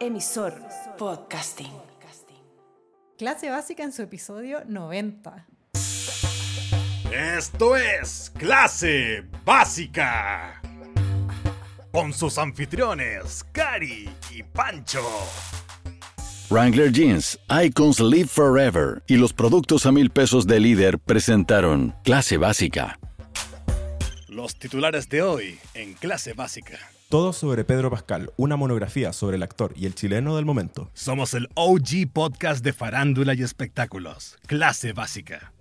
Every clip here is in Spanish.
Emisor Podcasting. Clase básica en su episodio 90. Esto es Clase Básica. Con sus anfitriones, Cari y Pancho. Wrangler Jeans, Icons Live Forever y los productos a mil pesos de líder presentaron Clase Básica. Los titulares de hoy en Clase Básica. Todo sobre Pedro Pascal, una monografía sobre el actor y el chileno del momento. Somos el OG podcast de farándula y espectáculos. Clase Básica.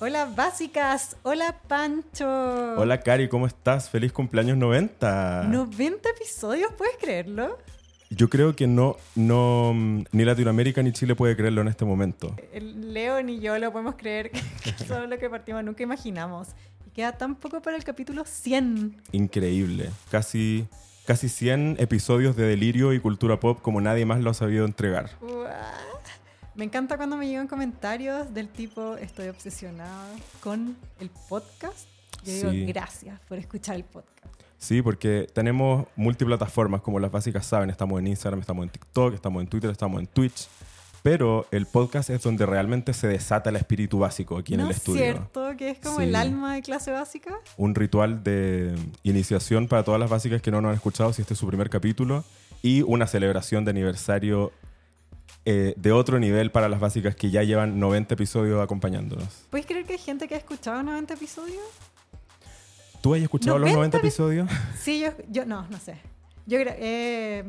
Hola básicas, hola Pancho. Hola Cari, ¿cómo estás? Feliz cumpleaños 90. 90 episodios, ¿puedes creerlo? Yo creo que no, no, mm, ni Latinoamérica ni Chile puede creerlo en este momento. Leo ni yo lo podemos creer, que todo lo que partimos nunca imaginamos. Queda tan poco para el capítulo 100. Increíble. Casi, casi 100 episodios de delirio y cultura pop como nadie más lo ha sabido entregar. Me encanta cuando me llegan comentarios del tipo estoy obsesionada con el podcast. Yo digo gracias por escuchar el podcast. Sí, porque tenemos multiplataformas, como las básicas saben. Estamos en Instagram, estamos en TikTok, estamos en Twitter, estamos en Twitch. Pero el podcast es donde realmente se desata el espíritu básico aquí en ¿No el es estudio. cierto que es como Sí. el alma de clase básica? un ritual de iniciación para todas las básicas que no nos han escuchado si este es su primer capítulo y una celebración de aniversario eh, de otro nivel para las básicas que ya llevan 90 episodios acompañándonos. ¿Puedes creer que hay gente que ha escuchado 90 episodios? ¿Tú has escuchado los 90 90 episodios? Sí, yo, yo no, no sé. Yo gra- eh,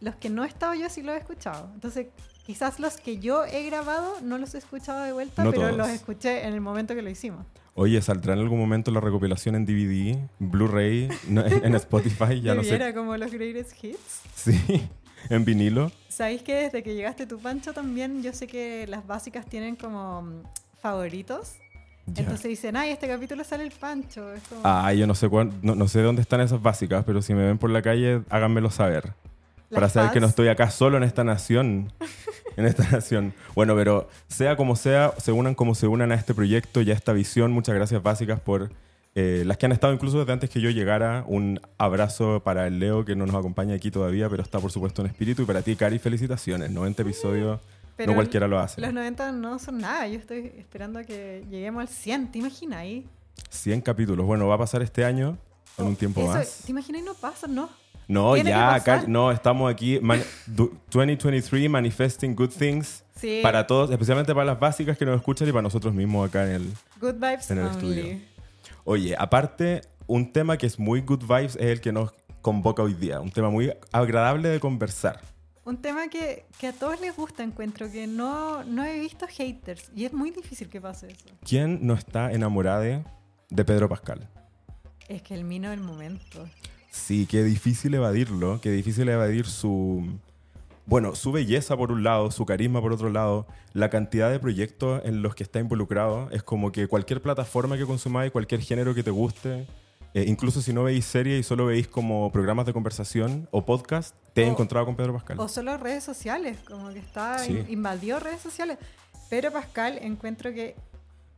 los que no he estado yo sí los he escuchado. Entonces, quizás los que yo he grabado no los he escuchado de vuelta, No pero todos. los escuché en el momento que lo hicimos. Oye, ¿saldrá en algún momento la recopilación en DVD, Blu-ray, en, Spotify? Ya no sé. Como los greatest hits. Sí, en vinilo. ¿Sabéis que desde que llegaste tu Pancho también yo sé que las básicas tienen como mm, favoritos? Entonces dicen, ay, este capítulo sale el Pancho. Es como, Ah, yo no sé, cuán- no, no sé dónde están esas básicas, pero si me ven por la calle, háganmelo saber. Para saber que no estoy acá solo en esta nación. En esta nación. Bueno, pero sea como sea, se unan como se unan a este proyecto y a esta visión. Muchas gracias básicas por eh, las que han estado incluso desde antes que yo llegara. Un abrazo para el Leo que no nos acompaña aquí todavía, pero está por supuesto en espíritu. Y para ti, Cari, felicitaciones. 90 episodios, Pero no cualquiera lo hace. Los 90 no son nada. Yo estoy esperando a que lleguemos al 100. ¿Te imaginas ahí? 100 capítulos. Bueno, va a pasar este año, en un tiempo Eso, más. ¿Te imaginas no pasa? No. No, ya, no, estamos aquí. man- du- 2023, manifesting good things. Sí. Para todos, especialmente para las básicas que nos escuchan y para nosotros mismos acá en el... Good vibes en el only. estudio. Oye, aparte, un tema que es muy good vibes es el que nos convoca hoy día. Un tema muy agradable de conversar. Un tema que, que a todos les gusta, encuentro, que no, no he visto haters. Y es muy difícil que pase eso. ¿Quién no está enamorada de, de Pedro Pascal? Es que el mino del momento. Sí, qué difícil evadirlo, qué difícil evadir su... Bueno, su belleza por un lado, su carisma por otro lado, la cantidad de proyectos en los que está involucrado. Es como que cualquier plataforma que consumáis, cualquier género que te guste, eh, incluso si no veis series y solo veis como programas de conversación o podcast, te he encontrado con Pedro Pascal. O solo redes sociales, como que está Sí. in- invadió redes sociales. Pero Pascal, encuentro que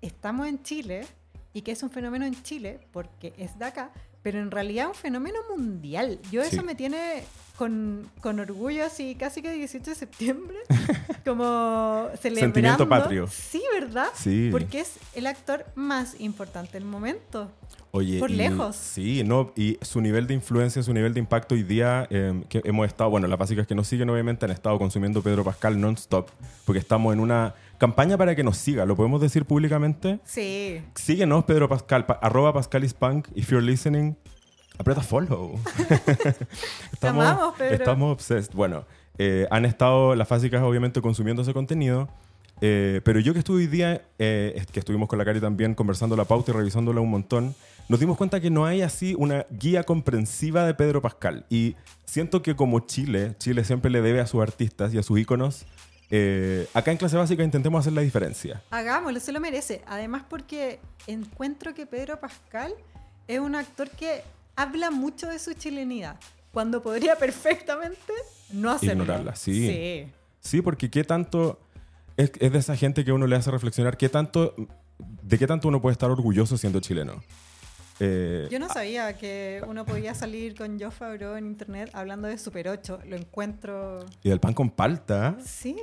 estamos en Chile y que es un fenómeno en Chile porque es de acá, pero en realidad es un fenómeno mundial. Yo eso me tiene con, con orgullo así casi que 18 de septiembre, como celebrando. Sentimiento patrio. Sí, ¿verdad? Sí. Porque es el actor más importante del momento. Oye, Por y- lejos. Sí, no, y su nivel de influencia, su nivel de impacto hoy día, eh, que hemos estado, bueno, las básicas que nos siguen obviamente han estado consumiendo Pedro Pascal non-stop, porque estamos en una campaña para que nos siga, ¿lo podemos decir públicamente? Sí. Síguenos, Pedro Pascal, pa- arroba pascalispunk, if you're listening, aprieta follow. amamos, Pedro. Estamos obsessed. Bueno, eh, han estado las básicas obviamente consumiendo ese contenido, eh, pero yo que estuve hoy día, eh, que estuvimos con la Cari también conversando la pauta y revisándola un montón, nos dimos cuenta que no hay así una guía comprensiva de Pedro Pascal. Y siento que como Chile, Chile siempre le debe a sus artistas y a sus íconos, eh, acá en clase básica intentemos hacer la diferencia. Hagámoslo, se lo merece. Además porque encuentro que Pedro Pascal es un actor que habla mucho de su chilenidad, cuando podría perfectamente no hacerlo. Ignorarla, sí. Sí. Sí, porque qué tanto... Es, es de esa gente que uno le hace reflexionar, qué tanto... ¿De qué tanto uno puede estar orgulloso siendo chileno? Eh, Yo no sabía que uno podía salir con Joe Favreau en internet hablando de Super 8. Lo encuentro. y del pan con palta. Sí.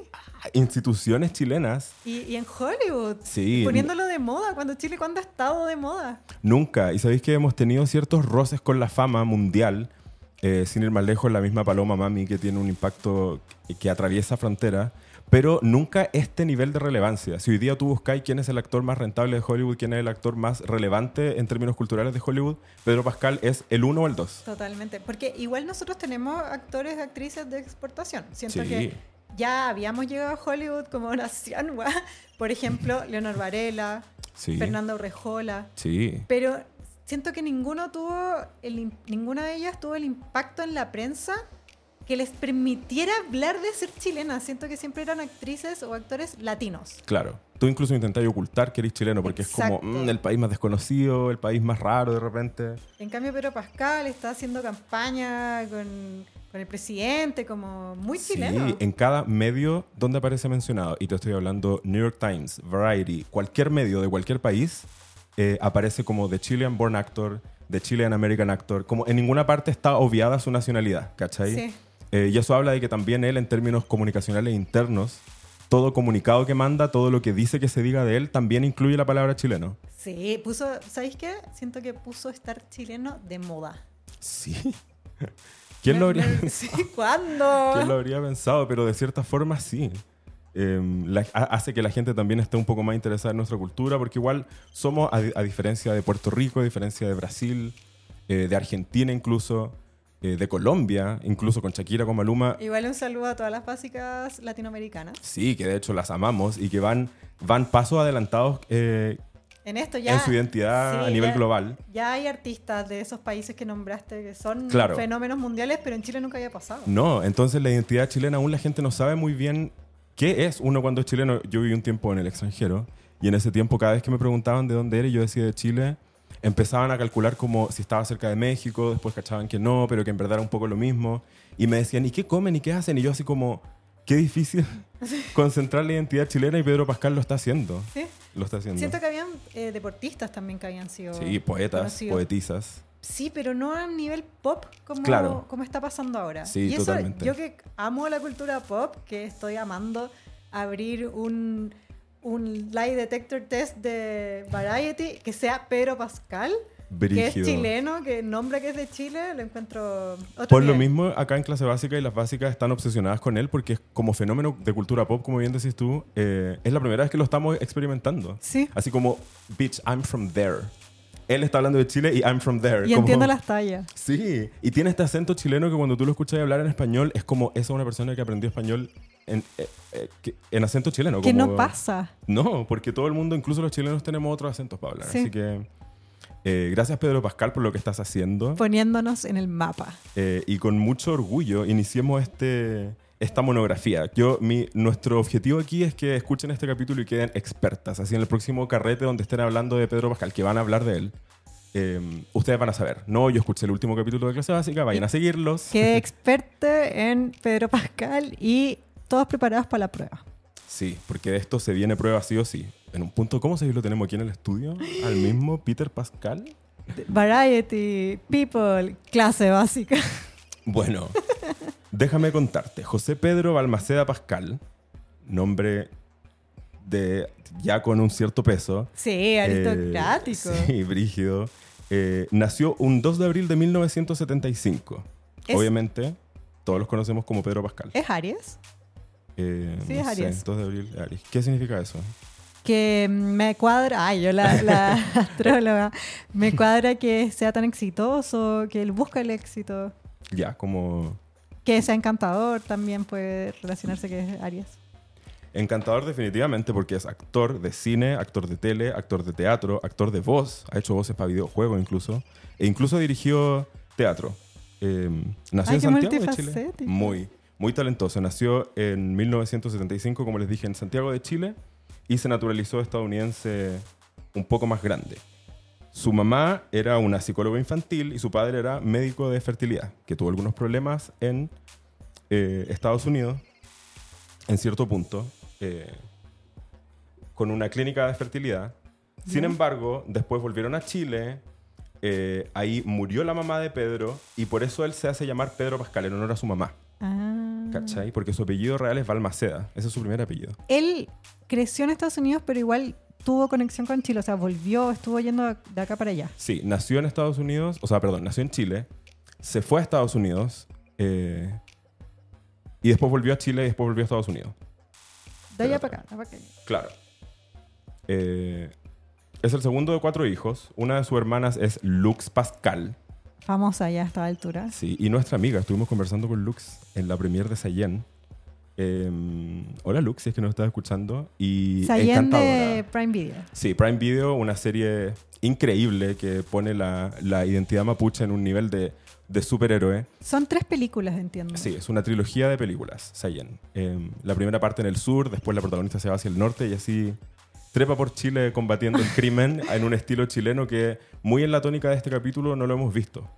Instituciones chilenas. Y, y en Hollywood. Sí. Poniéndolo de moda. Cuando Chile, ¿cuándo ha estado de moda? Nunca. Y sabéis que hemos tenido ciertos roces con la fama mundial. Eh, sin ir más lejos, la misma Paloma Mami, que tiene un impacto que, que atraviesa fronteras. Pero nunca este nivel de relevancia. Si hoy día tú buscáis quién es el actor más rentable de Hollywood, quién es el actor más relevante en términos culturales de Hollywood, Pedro Pascal es el uno o el dos. Totalmente. Porque igual nosotros tenemos actores y actrices de exportación. Siento Sí. que ya habíamos llegado a Hollywood como nación. guau. Por ejemplo, Leonor Varela, Sí. Fernando Rejola. Sí. Pero siento que ninguno tuvo el, ninguna de ellas tuvo el impacto en la prensa que les permitiera hablar de ser chilena. Siento que siempre eran actrices o actores latinos. Claro. Tú incluso intentás ocultar que eres chileno porque es Exacto. como mm, el país más desconocido, el país más raro de repente. En cambio, Pedro Pascal está haciendo campaña con, con el presidente, como muy chileno. Sí, en cada medio donde aparece mencionado, y te estoy hablando New York Times, Variety, cualquier medio de cualquier país, eh, aparece como The Chilean Born Actor, The Chilean American Actor, como en ninguna parte está obviada su nacionalidad, ¿cachai? Sí. Eh, y eso habla de que también él, en términos comunicacionales internos, todo comunicado que manda, todo lo que dice que se diga de él, también incluye la palabra chileno. Sí, puso, ¿sabéis qué? Siento que puso estar chileno de moda. Sí. ¿Quién lo habría Sí, ¿cuándo? ¿Quién lo habría pensado? Pero de cierta forma sí. Eh, la- ha- hace que la gente también esté un poco más interesada en nuestra cultura, porque igual somos, a, di- a diferencia de Puerto Rico, a diferencia de Brasil, eh, de Argentina incluso, eh, de Colombia, incluso con Shakira, con Maluma, Igual un saludo a todas las básicas latinoamericanas. sí, que de hecho las amamos y que van, van pasos adelantados eh, En esto ya. en su identidad sí, a nivel ya- global. Ya hay artistas de esos países que nombraste que son Claro. fenómenos mundiales, pero en Chile nunca había pasado. No, entonces la identidad chilena aún la gente no sabe muy bien qué es uno cuando es chileno. Yo viví un tiempo en el extranjero y en ese tiempo cada vez que me preguntaban de dónde era yo decía de Chile, empezaban a calcular como si estaba cerca de México, después cachaban que no, pero que en verdad era un poco lo mismo. Y me decían, ¿y qué comen y qué hacen? Y yo así como, qué difícil concentrar la identidad chilena y Pedro Pascal lo está haciendo. ¿Sí? Lo está haciendo. Siento que habían eh, deportistas también que habían sido. Sí, poetas, conocidos. poetisas. Sí, pero no a nivel pop como, Claro. como está pasando ahora. Sí, y eso, totalmente. yo que amo la cultura pop, que estoy amando abrir un, un lie detector test de Variety, que sea Pedro Pascal, que es Brígido. chileno, que nombra que es de Chile, lo encuentro otro Por lo nivel. mismo, acá en clase básica y las básicas están obsesionadas con él porque es como fenómeno de cultura pop, como bien decís tú, eh, es la primera vez que lo estamos experimentando. Sí. Así como, bitch, I'm from there. Él está hablando de Chile y I'm from there. Y Como- entiendo las tallas. Sí, y tiene este acento chileno que cuando tú lo escuchas hablar en español es como esa es una persona que aprendió español en, eh, eh, que- en acento chileno. Que no pasa. No, porque todo el mundo, incluso los chilenos, tenemos otros acentos para hablar. Sí. Así que eh, gracias Pedro Pascal por lo que estás haciendo. Poniéndonos en el mapa. Y con mucho orgullo iniciemos este, esta monografía. Yo, mi, nuestro objetivo aquí es que escuchen este capítulo y queden expertas. Así en el próximo carrete donde estén hablando de Pedro Pascal, que van a hablar de él, eh, ustedes van a saber. No, yo escuché el último capítulo de clase básica, vayan a seguirlos. Quedé experta en Pedro Pascal y todos preparados para la prueba. Sí, porque de esto se viene prueba sí o sí. En un punto, ¿cómo se lo tenemos aquí en el estudio? Al mismo Peter Pascal. Variety, People, clase básica. Bueno, déjame contarte. José Pedro Balmaceda Pascal, nombre de ya con un cierto peso. Sí, aristocrático. Eh, sí, brígido. Eh, nació un 2 de abril de 1975. Es- Obviamente, todos los conocemos como Pedro Pascal. ¿Es Aries? Eh, sí, no es sé, Aries. 2 de abril, Aries. ¿Qué significa eso? Que me cuadra, ay, yo la, la astróloga, me cuadra que sea tan exitoso, que él busca el éxito, Ya, como que sea encantador, también puede relacionarse que es Aries. encantador definitivamente porque es actor de cine, actor de tele, actor de teatro, actor de voz. Ha hecho voces para videojuegos incluso. E incluso dirigió teatro. Eh, nació Ay, en Santiago de Chile. Muy, muy talentoso. Nació en 1975, como les dije, en Santiago de Chile y se naturalizó estadounidense un poco más grande. Su mamá era una psicóloga infantil y su padre era médico de fertilidad, que tuvo algunos problemas en eh, Estados Unidos, en cierto punto, eh, con una clínica de fertilidad. Sin embargo, después volvieron a Chile, eh, ahí murió la mamá de Pedro y por eso él se hace llamar Pedro Pascal en honor a su mamá. Ah. ¿Cachai? Porque su apellido real es Balmaceda. Ese es su primer apellido. Él creció en Estados Unidos, pero igual tuvo conexión con Chile. O sea, volvió, estuvo yendo de acá para allá. Sí, nació en Estados Unidos, o sea, perdón, nació en Chile, se fue a Estados Unidos eh, y después volvió a Chile y después volvió a Estados Unidos. De allá para acá. para acá. Claro. Eh, es el segundo de cuatro hijos. Una de sus hermanas es Lux Pascal. Famosa ya a esta altura. Sí, y nuestra amiga. Estuvimos conversando con Lux en la premier de Sayen. Eh, hola Lux, si es que nos estás escuchando. Y Sayen de Prime Video. Sí, Prime Video, una serie increíble que pone la, la identidad mapuche en un nivel de, de superhéroe. Son tres películas, entiendo. Sí, es una trilogía de películas, Sayen. Eh, la primera parte en el sur, después la protagonista se va hacia el norte y así trepa por Chile combatiendo el crimen en un estilo chileno que muy en la tónica de este capítulo no lo hemos visto.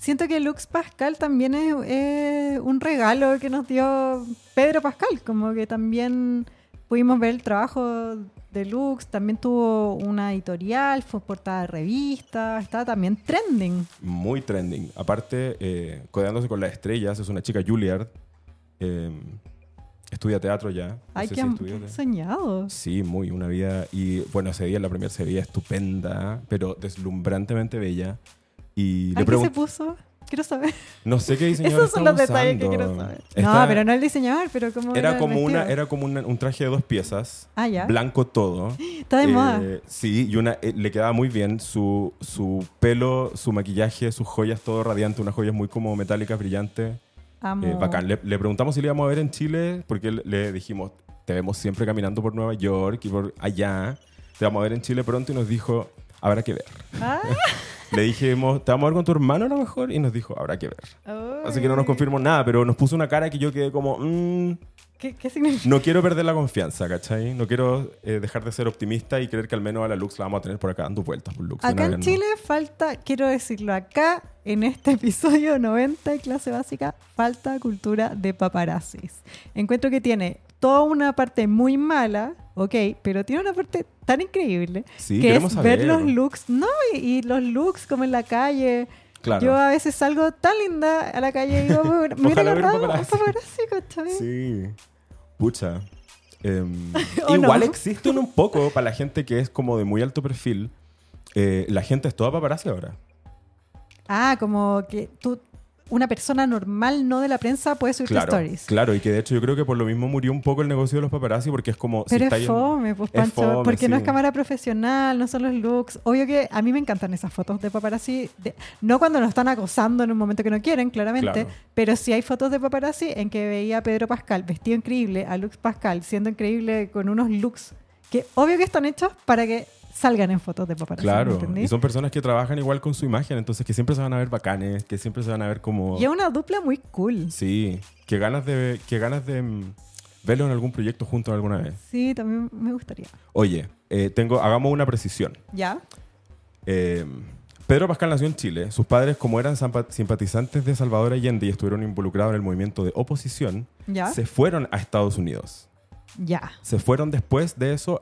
Siento que Lux Pascal también es, es un regalo que nos dio Pedro Pascal, como que también pudimos ver el trabajo de Lux, también tuvo una editorial, fue portada de revista, está también trending. Muy trending. Aparte, eh, codeándose con las estrellas, es una chica Juilliard. eh, estudia teatro ya. No Ay, qué si soñado. Sí, muy, una vida. Y bueno, ese día la primera se veía estupenda, pero deslumbrantemente bella. Y le ¿A qué se puso? Quiero saber. No sé qué diseñador Esos son los detalles que quiero saber. Esta- No, pero no el diseñador, pero como Era el como, una, era como una- un traje de dos piezas, Ah, ya. blanco todo. Está de Eh, moda. Sí, y una, eh, le quedaba muy bien su, su pelo, su maquillaje, sus joyas, todo radiante, unas joyas muy como metálicas, brillantes. Amo. Eh, bacán. Le, le preguntamos si le íbamos a ver en Chile, porque le, le dijimos, te vemos siempre caminando por Nueva York y por allá. Te vamos a ver en Chile pronto y nos dijo, habrá que ver. Ah, Le dijimos, ¿te vamos a ver con tu hermano a lo mejor? Y nos dijo, habrá que ver. Así que no nos confirmó nada, pero nos puso una cara que yo quedé como, "Mm, ¿Qué, qué significa? no quiero perder la confianza, ¿cachai? No quiero eh, dejar de ser optimista y creer que al menos a la Lux la vamos a tener por acá dando vueltas por Lux. Acá en. Chile falta, quiero decirlo acá, en este episodio 90 de clase básica, falta cultura de paparazzis. Encuentro que tiene toda una parte muy mala, ok, pero tiene una parte tan increíble Sí, que es saber. ver los looks, no, y, y los looks como en la calle. Claro. Yo a veces salgo tan linda a la calle y digo, me hubiera- agarrado un paparazzi. ¿cachai? Sí. Pucha. Em, ¿O igual no? existe un, un poco para la gente que es como de muy alto perfil. eh, la gente es toda paparazzi ahora. Ah, como que tú, una persona normal, no de la prensa, puede subir Claro, stories. claro, y que de hecho yo creo que por lo mismo murió un poco el negocio de los paparazzi porque es como... si Pero está es en- fome, pues, es Pancho, fome, porque no es cámara profesional, no son los looks. Obvio que a mí me encantan esas fotos de paparazzi, de- no cuando nos están acosando en un momento que no quieren, claramente, Claro. pero sí hay fotos de paparazzi en que veía a Pedro Pascal vestido increíble, a Lux Pascal siendo increíble con unos looks que obvio que están hechos para que salgan en fotos de paparazzi. ¿me Claro, y son personas que trabajan igual con su imagen, entonces que siempre se van a ver bacanes, que siempre se van a ver como... Y es una dupla muy cool. Sí, que ganas de, que ganas de mm, verlo en algún proyecto juntos alguna vez. Sí, también me gustaría. Oye, eh, tengo, hagamos una precisión. ¿Ya? Eh, Pedro Pascal nació en Chile. Sus padres, como eran simpatizantes de Salvador Allende y estuvieron involucrados en el movimiento de oposición, ¿Ya? se fueron a Estados Unidos. Se fueron después de eso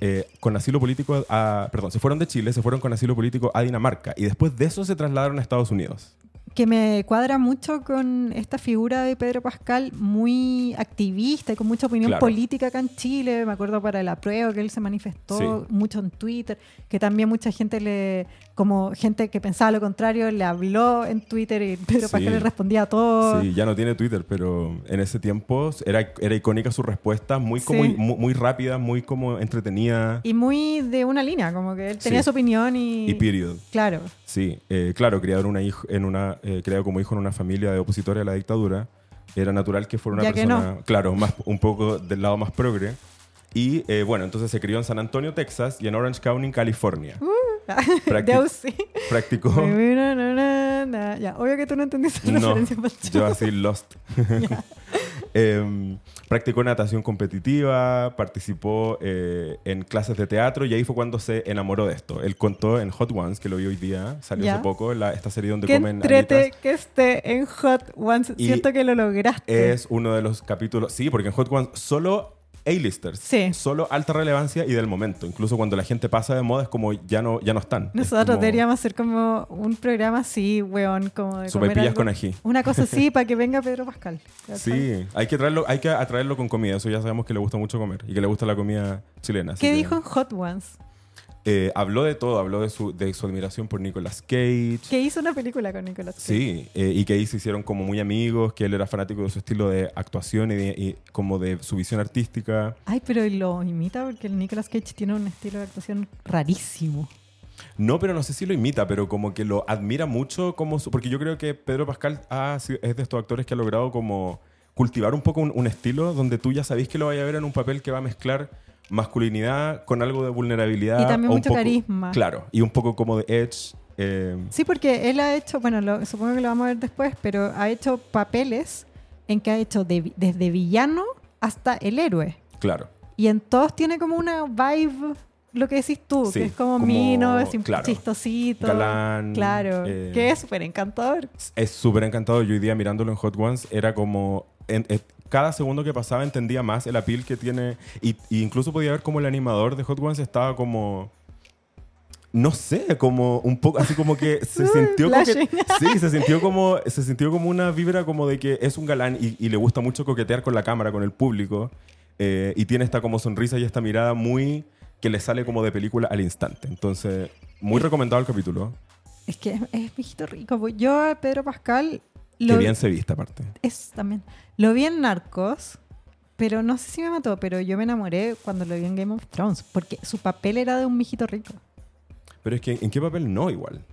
eh, con asilo político a... Perdón, se fueron de Chile, se fueron con asilo político a Dinamarca y después de eso se trasladaron a Estados Unidos. Que me cuadra mucho con esta figura de Pedro Pascal muy activista y con mucha opinión Claro. política acá en Chile. Me acuerdo para el apruebo que él se manifestó Sí. mucho en Twitter, que también mucha gente le, como gente que pensaba lo contrario, le habló en Twitter y Pedro Sí. Pascal le respondía a todo. Sí, ya no tiene Twitter, pero en ese tiempo era, era icónica su respuesta, muy, como, Sí. muy, muy rápida, muy como entretenida Y muy de una línea, como que él tenía su opinión y... y period. Claro. Sí, eh, claro, criado, en una hijo, en una, eh, criado como hijo en una familia de opositores a la dictadura, era natural que fuera una Ya persona, claro, más, un poco del lado más progre. Y eh, bueno, entonces se crió en San Antonio, Texas y en Orange County, California. Practic- Deus, sí. practicó... Ya, obvio que tú no entendiste la No, referencia, yo así lost. Em, practicó natación competitiva, participó eh, en clases de teatro y ahí fue cuando se enamoró de esto. Él contó en Hot Ones, que lo vi hoy día, salió Ya. hace poco, la- esta serie donde Que comen entrete que esté en Hot Ones. Y Siento que lo lograste. Es uno de los capítulos, sí, porque en Hot Ones solo A-listers. Sí. Solo alta relevancia y del momento. Incluso cuando la gente pasa de moda es como ya no, ya no están. Es Nosotros como deberíamos hacer como un programa así, weón, como de comer algo- con ají. Una cosa así para que venga Pedro Pascal. Sí, hay que, traerlo, hay que atraerlo con comida. Eso ya sabemos que le gusta mucho comer y que le gusta la comida chilena. ¿Qué dijo en Hot Ones? Eh, habló de todo. Habló de su, de su admiración por Nicolas Cage. Que hizo una película con Nicolas Cage. Sí, eh, y que ahí se hicieron como muy amigos, que él era fanático de su estilo de actuación y, de- y como de su visión artística. Ay, pero lo imita porque el Nicolas Cage tiene un estilo de actuación rarísimo. No, pero no sé si lo imita, pero como que lo admira mucho, como su- porque yo creo que Pedro Pascal ha es de estos actores que ha logrado como cultivar un poco un, un estilo donde tú ya sabéis que lo vaya a ver en un papel que va a mezclar masculinidad con algo de vulnerabilidad. Y también mucho poco- carisma. Claro, y un poco como de edge. eh, Sí, porque él ha hecho, bueno, lo- supongo que lo vamos a ver después, pero ha hecho papeles en que ha hecho de desde villano hasta el héroe. claro. Y en todos tiene como una vibe, lo que decís tú, Sí, que es como, como- mino, sim- claro, chistosito. galán, Claro, eh, que es súper encantador. Es súper encantado. Yo hoy día mirándolo en Hot Ones era como... en- en- cada segundo que pasaba entendía más el appeal que tiene. Y, y incluso podía ver como el animador de Hot Ones estaba como... No sé, como un poco, así como que se sintió como que- sí, se sintió como se sintió como una vibra como de que es un galán y, y le gusta mucho coquetear con la cámara, con el público eh, y tiene esta como sonrisa y esta mirada muy que le sale como de película al instante. Entonces, muy recomendado el capítulo. Es que es, viejito rico. Yo a Pedro Pascal Que lo bien se viste aparte. es también. Lo vi en Narcos, pero no sé si me mató, pero yo me enamoré cuando lo vi en Game of Thrones, porque su papel era de un mijito rico. Pero es que, ¿en qué papel no igual?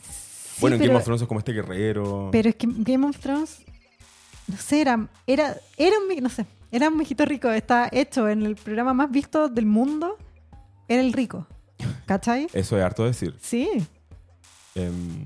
Sí, bueno, en pero, Game of Thrones es como este guerrero. pero es que Game of Thrones, no sé, era, era, era un, no sé, era un mijito rico. Está hecho en el programa más visto del mundo, era el rico. ¿Cachai? Eso es harto decir. Sí. Em,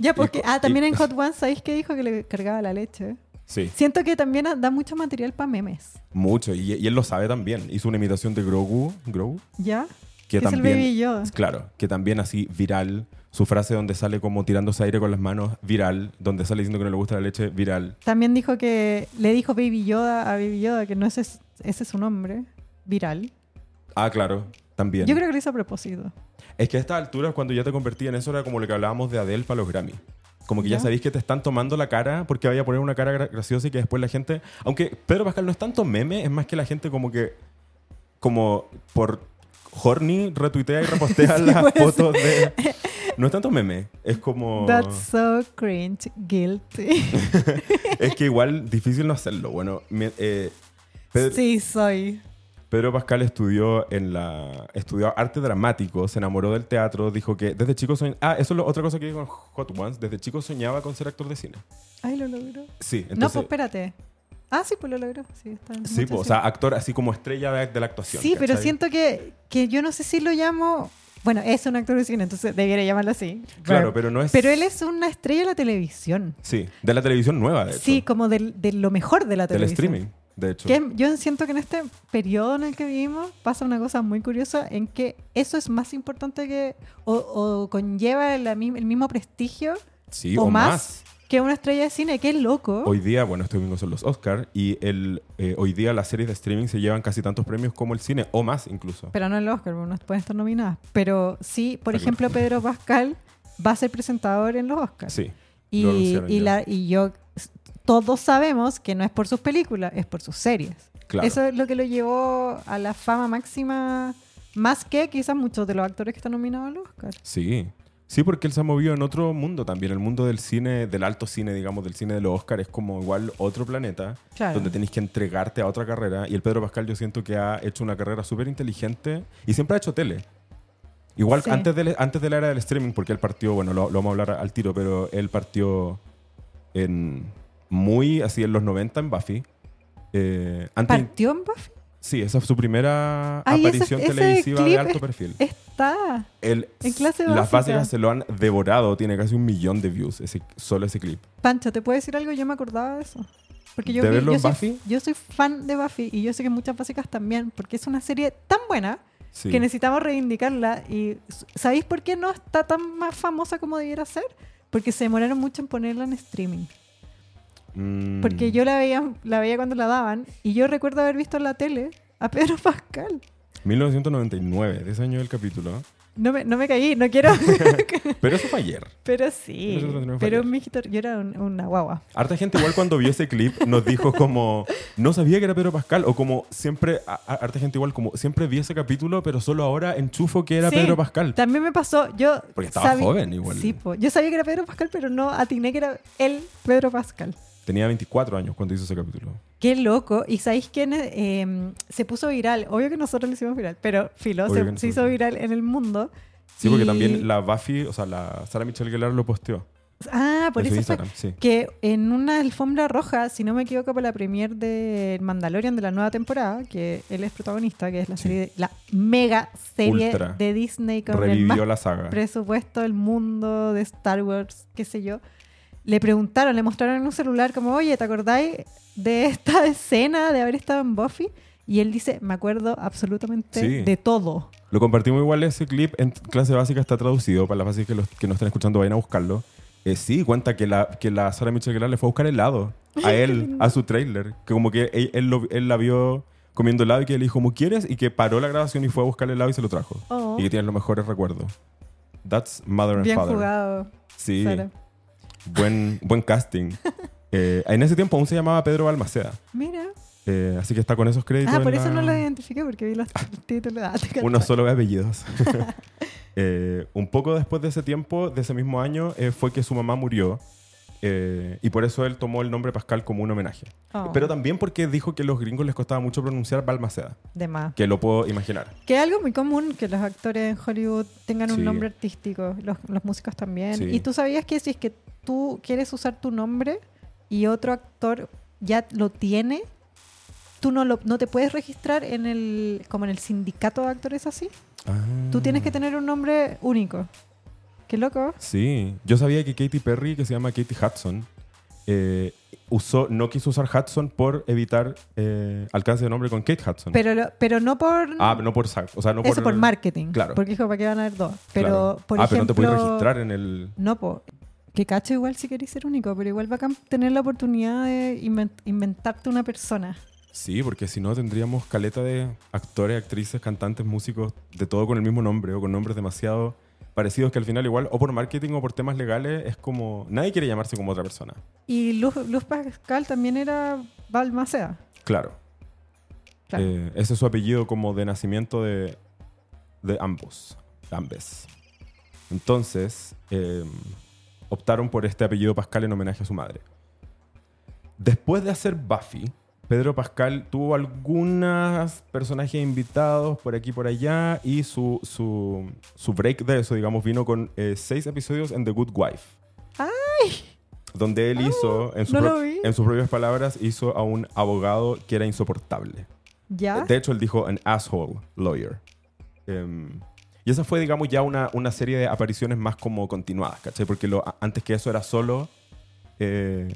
Ya, porque. Ah, también en Hot Ones, ¿sabéis que dijo que le cargaba la leche? sí, Siento que también da mucho material para memes. mucho. Y, y él lo sabe también. Hizo una imitación de Grogu. ¿Grogu? ¿Ya? Que es el. Baby Yoda. Claro, que también así viral. Su frase donde sale como tirándose aire con las manos, viral. Donde sale diciendo que no le gusta la leche, viral. También dijo que le dijo Baby Yoda a Baby Yoda que no ese es, ese es su nombre, viral. Ah, claro, también. Yo creo que lo hizo a propósito. Es que a estas alturas, cuando ya te convertí en eso, era como lo que hablábamos de Adele para los Grammy. Como que ya, Ya. sabéis que te están tomando la cara porque vaya a poner una cara gra- graciosa y que después la gente. Aunque Pedro Pascal no es tanto meme, es más que la gente como que. Como por horny retuitea y repostea Sí, las fotos de. No es tanto meme, es como. That's so cringe, guilty. Es que igual difícil no hacerlo. Bueno, me- eh, Pedro, Sí, soy. Pedro Pascal estudió en la estudió arte dramático, se enamoró del teatro, dijo que desde chico soñaba, ah, eso es lo- otra cosa que dijo en Hot Ones, desde chico soñaba con ser actor de cine. Ay, lo logró. Sí, no, pues entonces espérate. Ah, sí, pues lo logró. Sí, está sí, pues, o sea, actor así como estrella de, de la actuación. Sí, pero siento que, que yo no sé si lo llamo. Bueno, es un actor de cine, entonces debería llamarlo así. Claro, pero no es Pero él es una estrella de la televisión. Sí, de la televisión nueva, de hecho. Sí, como del- de lo mejor de la del televisión. streaming, de hecho. Que yo siento que en este periodo en el que vivimos pasa una cosa muy curiosa en que eso es más importante que o, o conlleva la el mismo prestigio Sí, o, o, más, más. que una estrella de cine. Qué loco. Hoy día, bueno, este domingo son los Oscars y el, eh, hoy día las series de streaming se llevan casi tantos premios como el cine, o más incluso. Pero no el Oscar, no pueden estar nominadas. Pero sí, por ejemplo, Pedro Pascal va a ser presentador en los Oscars. Sí, la, y yo, todos sabemos que no es por sus películas, es por sus series. claro. Eso es lo que lo llevó a la fama máxima, más que quizás muchos de los actores que están nominados al Oscar. Sí. Sí, porque él se ha movido en otro mundo también. El mundo del cine, del alto cine, digamos, del cine de los Oscars, es como igual otro planeta Claro. donde tenéis que entregarte a otra carrera. Y el Pedro Pascal yo siento que ha hecho una carrera súper inteligente y siempre ha hecho tele. Igual Sí. antes, de, antes de la era del streaming, porque él partió, bueno, lo, lo vamos a hablar al tiro, pero él partió en muy así en los 90 en Buffy. Eh, antes, ¿Partió en Buffy? sí, esa fue su primera Ay, aparición ese televisiva de alto perfil. Está. El- En clase las básica. básicas se lo han devorado, tiene casi un millón de views ese, solo ese clip. Pancho, ¿te puedo decir algo? Yo me acordaba de eso. Porque yo, ¿De vi- verlo yo en soy, Buffy? yo soy fan de Buffy y yo sé que muchas básicas también, porque es una serie tan buena Sí. que necesitamos reivindicarla. ¿Y sabéis por qué no está tan más famosa como debiera ser? Porque se demoraron mucho en ponerla en streaming. Mm. Porque yo la veía, la veía cuando la daban y yo recuerdo haber visto en la tele a Pedro Pascal. 1999, 10 años del capítulo. No me, no me caí, no quiero. Pero eso fue ayer. pero sí. Pero mijito, yo era un- una guagua. Harta gente igual cuando vio ese clip nos dijo como no sabía que era Pedro Pascal o como siempre, a- a- harta gente igual como siempre vi ese capítulo pero solo ahora enchufo que era Sí, Pedro Pascal. También me pasó, yo... Porque estaba joven igual. Sí, po. yo sabía que era Pedro Pascal, pero no atiné que era él, Pedro Pascal. Tenía 24 años cuando hizo ese capítulo. Qué loco. ¿Y sabéis quién? Eh, se puso viral? Obvio que nosotros lo hicimos viral, pero filo, se, se hizo viral en el mundo. Sí, porque también la Buffy, o sea, la Sarah Michelle Gellar lo posteó Ah, por en eso fue. Instagram. Sí. Que en una alfombra roja, si no me equivoco, para la premier de Mandalorian de la nueva temporada, que él es protagonista, que es la Sí. serie, de- la mega serie Ultra. de Disney con el más la saga. presupuesto del mundo de Star Wars, qué sé yo. Le preguntaron, le mostraron en un celular como, oye, ¿te acordáis de esta escena de haber estado en Buffy? Y él dice, me acuerdo absolutamente Sí. de todo. Lo compartimos igual ese clip en clase básica está traducido para las básicas que los que no están escuchando vayan a buscarlo. Eh, sí, cuenta que la, que la Sarah Michelle Gellar le fue a buscar helado a él, a su trailer. Que como que él, él lo- él la vio comiendo helado y que le dijo, ¿cómo quieres? Y que paró la grabación y fue a buscar helado y se lo trajo. Oh, Y que tiene los mejores recuerdos. That's Mother and bien Father. jugado. Sí, Sara. Buen, buen casting. Eh, en ese tiempo aún se llamaba Pedro Balmaceda. Mira. Eh, así que está con esos créditos. Ah, por eso la- no lo identifiqué, porque vi los títulos. Ah, te cacho. Uno solo de apellidos. Eh, un poco después de ese tiempo, de ese mismo año, fue que su mamá murió. y por eso él tomó el nombre Pascal como un homenaje. Oh, Pero también porque dijo que a los gringos les costaba mucho pronunciar Balmaceda. de más. Que lo puedo imaginar. Que es algo muy común que los actores en Hollywood tengan un nombre artístico, los, los músicos también. Sí. Y tú sabías que si es que tú quieres usar tu nombre y otro actor ya lo tiene, tú no, lo, no te puedes registrar en el, como en el sindicato de actores así. Tú tienes que tener un nombre único. Qué loco. Sí, yo sabía que Katy Perry, que se llama Katy Hudson, eh, usó, no quiso usar Hudson por evitar eh, alcance de nombre con Kate Hudson. Pero, lo- pero no por... ah, no por sac- o sea, no eso por marketing. Claro. Porque dijo, ¿para qué van a haber dos? Pero, Claro. por ah, ejemplo... pero no te puedes registrar en el. No, po. Que cacho igual si querés ser único, pero igual va a tener la oportunidad de inven- inventarte una persona. Sí, porque si no tendríamos caleta de actores, actrices, cantantes, músicos, de todo con el mismo nombre o con nombres demasiado parecidos que al final igual, o por marketing o por temas legales, es como... Nadie quiere llamarse como otra persona. Y Luz, Luz Pascal también era Balmaceda. Claro. Claro. Eh, ese es su apellido como de nacimiento de, de ambos. Ambes. Entonces, eh, optaron por este apellido Pascal en homenaje a su madre. Después de hacer Buffy, Pedro Pascal tuvo algunos personajes invitados por aquí y por allá y su, su, su break de eso, digamos, vino con eh, seis episodios en The Good Wife. ¡Ay! Donde él hizo, en, su no pro- en sus propias palabras, hizo a un abogado que era insoportable. ¿Ya? De hecho, él dijo an asshole lawyer. Em, y esa fue, digamos, ya una, una serie de apariciones más como continuadas, ¿cachai? Porque lo, antes que eso era solo... eh,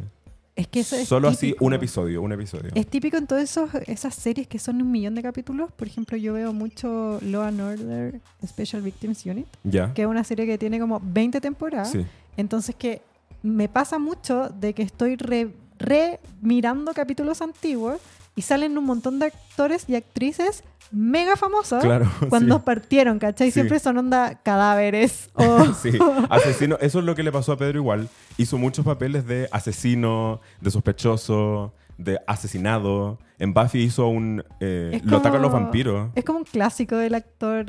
Es que eso es solo así un episodio, un episodio. Es típico en todas esas series que son un millón de capítulos. Por ejemplo, yo veo mucho Law and Order Special Victims Unit, ¿Ya? que es una serie que tiene como 20 temporadas. Sí. Entonces que me pasa mucho de que estoy re, re mirando capítulos antiguos y salen un montón de actores y actrices mega famosos Claro. cuando sí. partieron, ¿cachai? Sí. Siempre son onda cadáveres o... Sí, asesino. Eso es lo que le pasó a Pedro igual. Hizo muchos papeles de asesino, de sospechoso, de asesinado. En Buffy hizo un... eh, Es lo atacan los como- vampiros. Es como un clásico del actor.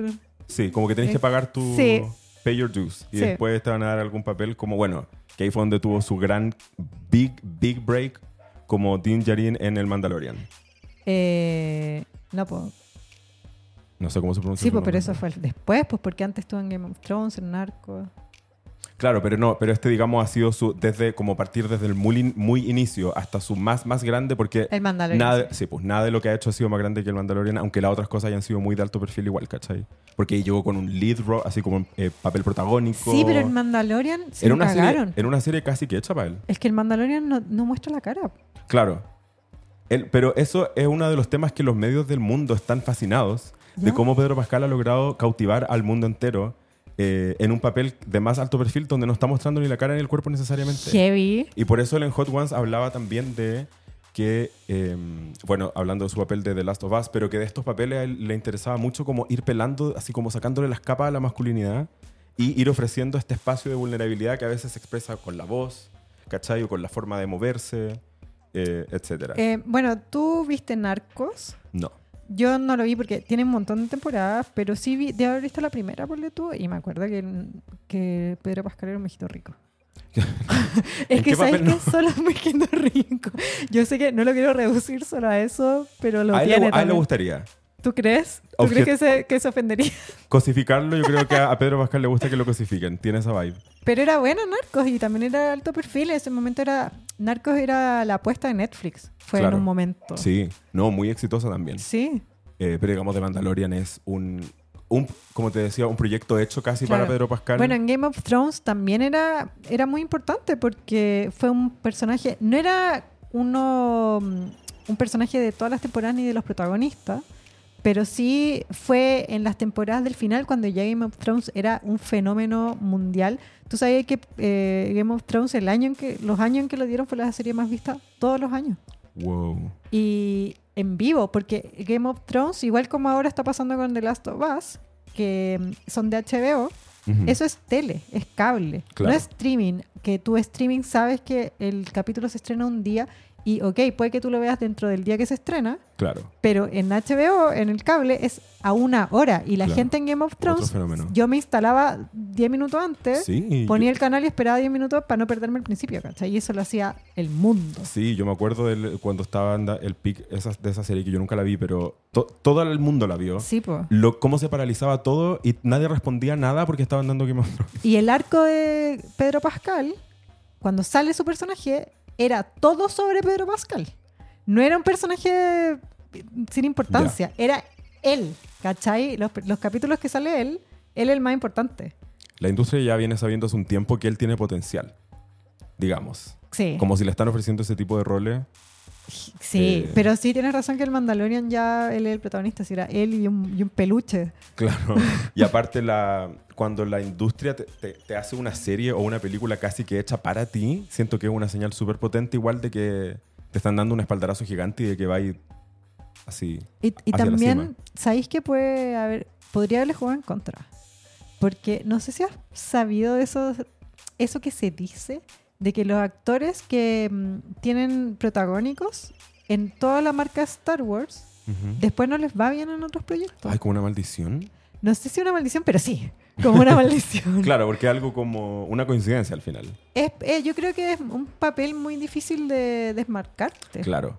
Sí, como que tenés que Eh, pagar tu... sí. Pay your dues. Y después te van a dar algún papel como, bueno, que ahí fue donde tuvo su gran big, big break como Din Djarin en El Mandalorian. Eh, no, pues. No sé cómo se pronuncia. Sí, pues, pero nombre. eso fue después, pues porque antes estuvo en Game of Thrones, en Narco. Claro, pero no, pero este, digamos, ha sido su, desde, como partir desde el muy, muy inicio hasta su más, más grande, porque El Mandalorian. nada, sí. pues nada de lo que ha hecho ha sido más grande que el Mandalorian, aunque las otras cosas hayan sido muy de alto perfil igual, ¿cachai? Porque llegó con un lead role, así como eh, papel protagónico. Sí, pero el Mandalorian se era una, cagaron. serie, era una serie casi que hecha para él. Es que el Mandalorian no, no muestra la cara. Claro. El- pero eso es uno de los temas que los medios del mundo están fascinados de ¿Ya? cómo Pedro Pascal ha logrado cautivar al mundo entero eh, en un papel de más alto perfil donde no está mostrando ni la cara ni el cuerpo necesariamente. Heavy. Y por eso él en Hot Ones hablaba también de que, eh, bueno, hablando de su papel de The Last of Us, pero que de estos papeles a él le interesaba mucho como ir pelando, así como sacándole las capas a la masculinidad y ir ofreciendo este espacio de vulnerabilidad que a veces se expresa con la voz, ¿cachai? O con la forma de moverse, eh, etcétera. Eh, bueno, ¿tú viste Narcos? no. Yo no lo vi porque tiene un montón de temporadas, pero sí vi, de haber visto la primera, por tú, y me acuerdo que, que Pedro Pascal era un mexito rico. es ¿En que sabes papel que es solo un mexito rico. Yo sé que no lo quiero reducir solo a eso, pero lo A él, tiene a él le gustaría. ¿Tú crees? ¿Tú Objet- crees que se, que se ofendería? Cosificarlo, yo creo que a, Pedro Pascal le gusta que lo cosifiquen. Tiene esa vibe. Pero era buena Narcos y también era alto perfil. En ese momento era. Narcos era la apuesta de Netflix. Fue Claro. en un momento. Sí, no, muy exitosa también. Sí. Eh, pero digamos, The Mandalorian es un, un, como te decía, un proyecto hecho casi Claro. para Pedro Pascal. Bueno, en Game of Thrones también era, era muy importante porque fue un personaje. No era uno. mm, Un personaje de todas las temporadas ni de los protagonistas. Pero sí fue en las temporadas del final cuando ya Game of Thrones era un fenómeno mundial. Tú sabías que eh, Game of Thrones, el año en que, los años en que lo dieron fue la serie más vista todos los años. Wow. Y en vivo, porque Game of Thrones, igual como ahora está pasando con The Last of Us, que mm, son de HBO, eso es tele, es cable, Claro. no es streaming. Que tú streaming sabes que el capítulo se estrena un día y, ok, puede que tú lo veas dentro del día que se estrena, Claro. pero en HBO, en el cable, es a una hora. Y la Claro. gente en Game of Thrones, yo me instalaba 10 minutos antes, Sí. ponía el canal y esperaba 10 minutos para no perderme el principio, ¿cachai? Y eso lo hacía el mundo. Sí, yo me acuerdo del- cuando estaba el pic de esa serie que yo nunca la vi, pero to- todo el mundo la vio. Sí, pues. Cómo se paralizaba todo y nadie respondía nada porque estaban dando Game of Thrones. Y el arco de Pedro Pascal, cuando sale su personaje, era todo sobre Pedro Pascal. No era un personaje sin importancia, era él, ¿cachai? Los, los capítulos que sale él, él es el más importante. La industria ya viene sabiendo hace un tiempo que él tiene potencial, digamos. Sí, Como si le están ofreciendo ese tipo de roles. sí, eh, pero sí tienes razón que el Mandalorian ya él es el protagonista, si era él y un, y un peluche. Claro. y aparte, la, cuando la industria te, te- te hace una serie o una película casi que hecha para ti, siento que es una señal súper potente, igual de que te están dando un espaldarazo gigante y de que va a ir así. Y, y Hacia la también, cima. ¿sabéis que puede haber, podría haberle jugado en contra? Porque no sé si has sabido de eso, eso que se dice, de que los actores que mm, tienen protagónicos en toda la marca Star Wars, después no les va bien en otros proyectos. Ay, como una maldición. No sé si una maldición, pero sí, como una maldición. Claro, porque es algo como una coincidencia al final. Es- eh, yo creo que es un papel muy difícil de desmarcarte. Claro.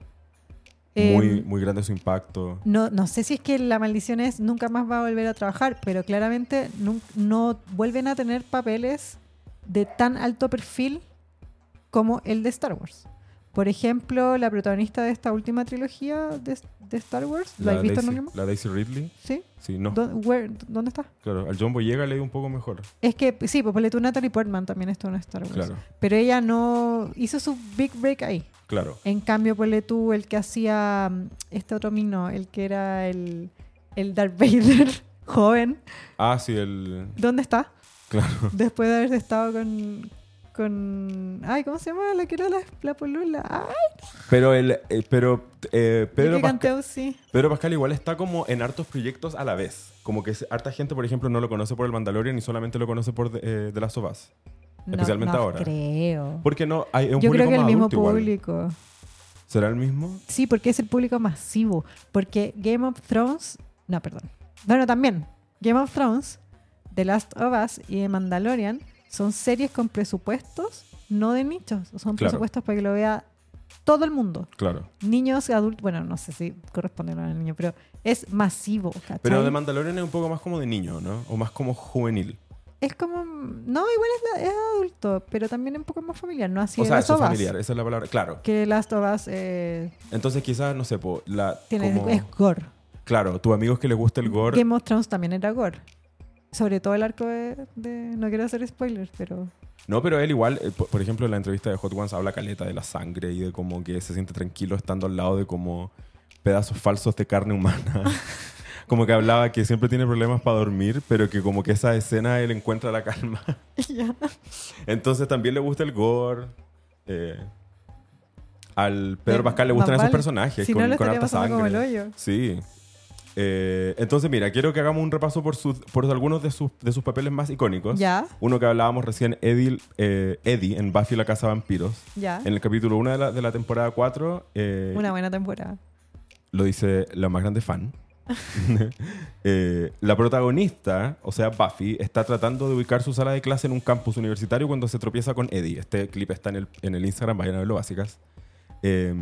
Eh, Muy, muy grande su impacto. No, no sé si es que la maldición es nunca más va a volver a trabajar, pero claramente no, vuelven a tener papeles de tan alto perfil como el de Star Wars. Por ejemplo, la protagonista de esta última trilogía de, de Star Wars, ¿la, has visto en Daisy, último? la Daisy Ridley. ¿Sí? Sí, no. ¿Dó- where- ¿Dónde está? Claro, al John Boyega le dio un poco mejor. Es que, sí, pues ponle tú Natalie Portman también estuvo en Star Wars. Claro, Pero ella no hizo su big break ahí. claro. En cambio, ponle tú el que hacía mm, este otro mino, el que era el, el Darth Vader joven. Ah, sí, el... ¿Dónde está? Claro. Después de haber estado con. Con ay, ¿cómo se llama? La que era la, la polula. Ay, Pero, el, eh, pero eh, Pedro, Pascal, sí. Pedro Pascal igual está como en hartos proyectos a la vez. Como que harta gente, por ejemplo, no lo conoce por el Mandalorian y solamente lo conoce por The, eh, The Last of Us. Especialmente no, no ahora. creo. Porque no, hay un Yo creo que el más mismo adulto igual. público. ¿Será el mismo? Sí, porque es el público masivo. Porque Game of Thrones. No, perdón. Bueno, también. Game of Thrones, The Last of Us y The Mandalorian son series con presupuestos, no de nichos. Son Claro. presupuestos para que lo vea todo el mundo. Claro. Niños, adultos. Bueno, no sé si corresponde a los niños, pero es masivo. ¿cachai? Pero The Mandalorian es un poco más como de niño, ¿no? O más como juvenil. Es como. No, igual es, la- es adulto, pero también un poco más familiar. No así o sea, es familiar, esa es la palabra. Claro. Que Last of Us eh, Entonces quizás, no sé, po, la, tiene, como- es gore. Claro, tus amigos que les gusta el gore... Game of Thrones también era gore. Sobre todo el arco de, de- No quiero hacer spoilers, pero. No, pero él igual, eh, por, ejemplo, en la entrevista de Hot Ones habla caleta de la sangre y de como que se siente tranquilo estando al lado de como pedazos falsos de carne humana. como que hablaba que siempre tiene problemas para dormir, pero que como que esa escena él encuentra la calma. Entonces también le gusta el gore. eh, al Pedro Pascal le gustan esos personajes Si con, no, lo con harta pasando como el sangre. hoyo. Sí. Eh, entonces, mira, quiero que hagamos un repaso por, sus, por algunos de sus, de sus papeles más icónicos. Ya. Uno que hablábamos recién, Eddie, eh, Eddie en Buffy la Casa Vampiros. Ya. En el capítulo 1 de la, de la temporada 4, eh, Una buena temporada. lo dice la más grande fan. Eh, la protagonista, o sea, Buffy, está tratando de ubicar su sala de clase en un campus universitario cuando se tropieza con Eddie. Este clip está en el, en el Instagram, vayan a verlo básicas. Eh,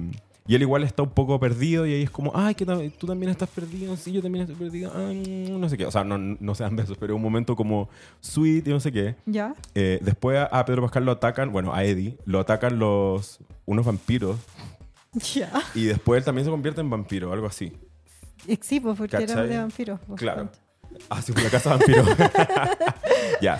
y él igual está un poco perdido y ahí es como, ay, que tú también estás perdido, sí, yo también estoy perdido, mm, no sé qué. O sea, no, no sean besos, pero un momento como sweet y no sé qué. Ya. Eh, después a, Pedro Pascal lo atacan, bueno, a Eddie, lo atacan los unos vampiros Ya. y después él también se convierte en vampiro, algo así. Eh, Sí, pues porque era de vampiros. pues, Claro. Ah, sí, fue la casa vampiro. ya.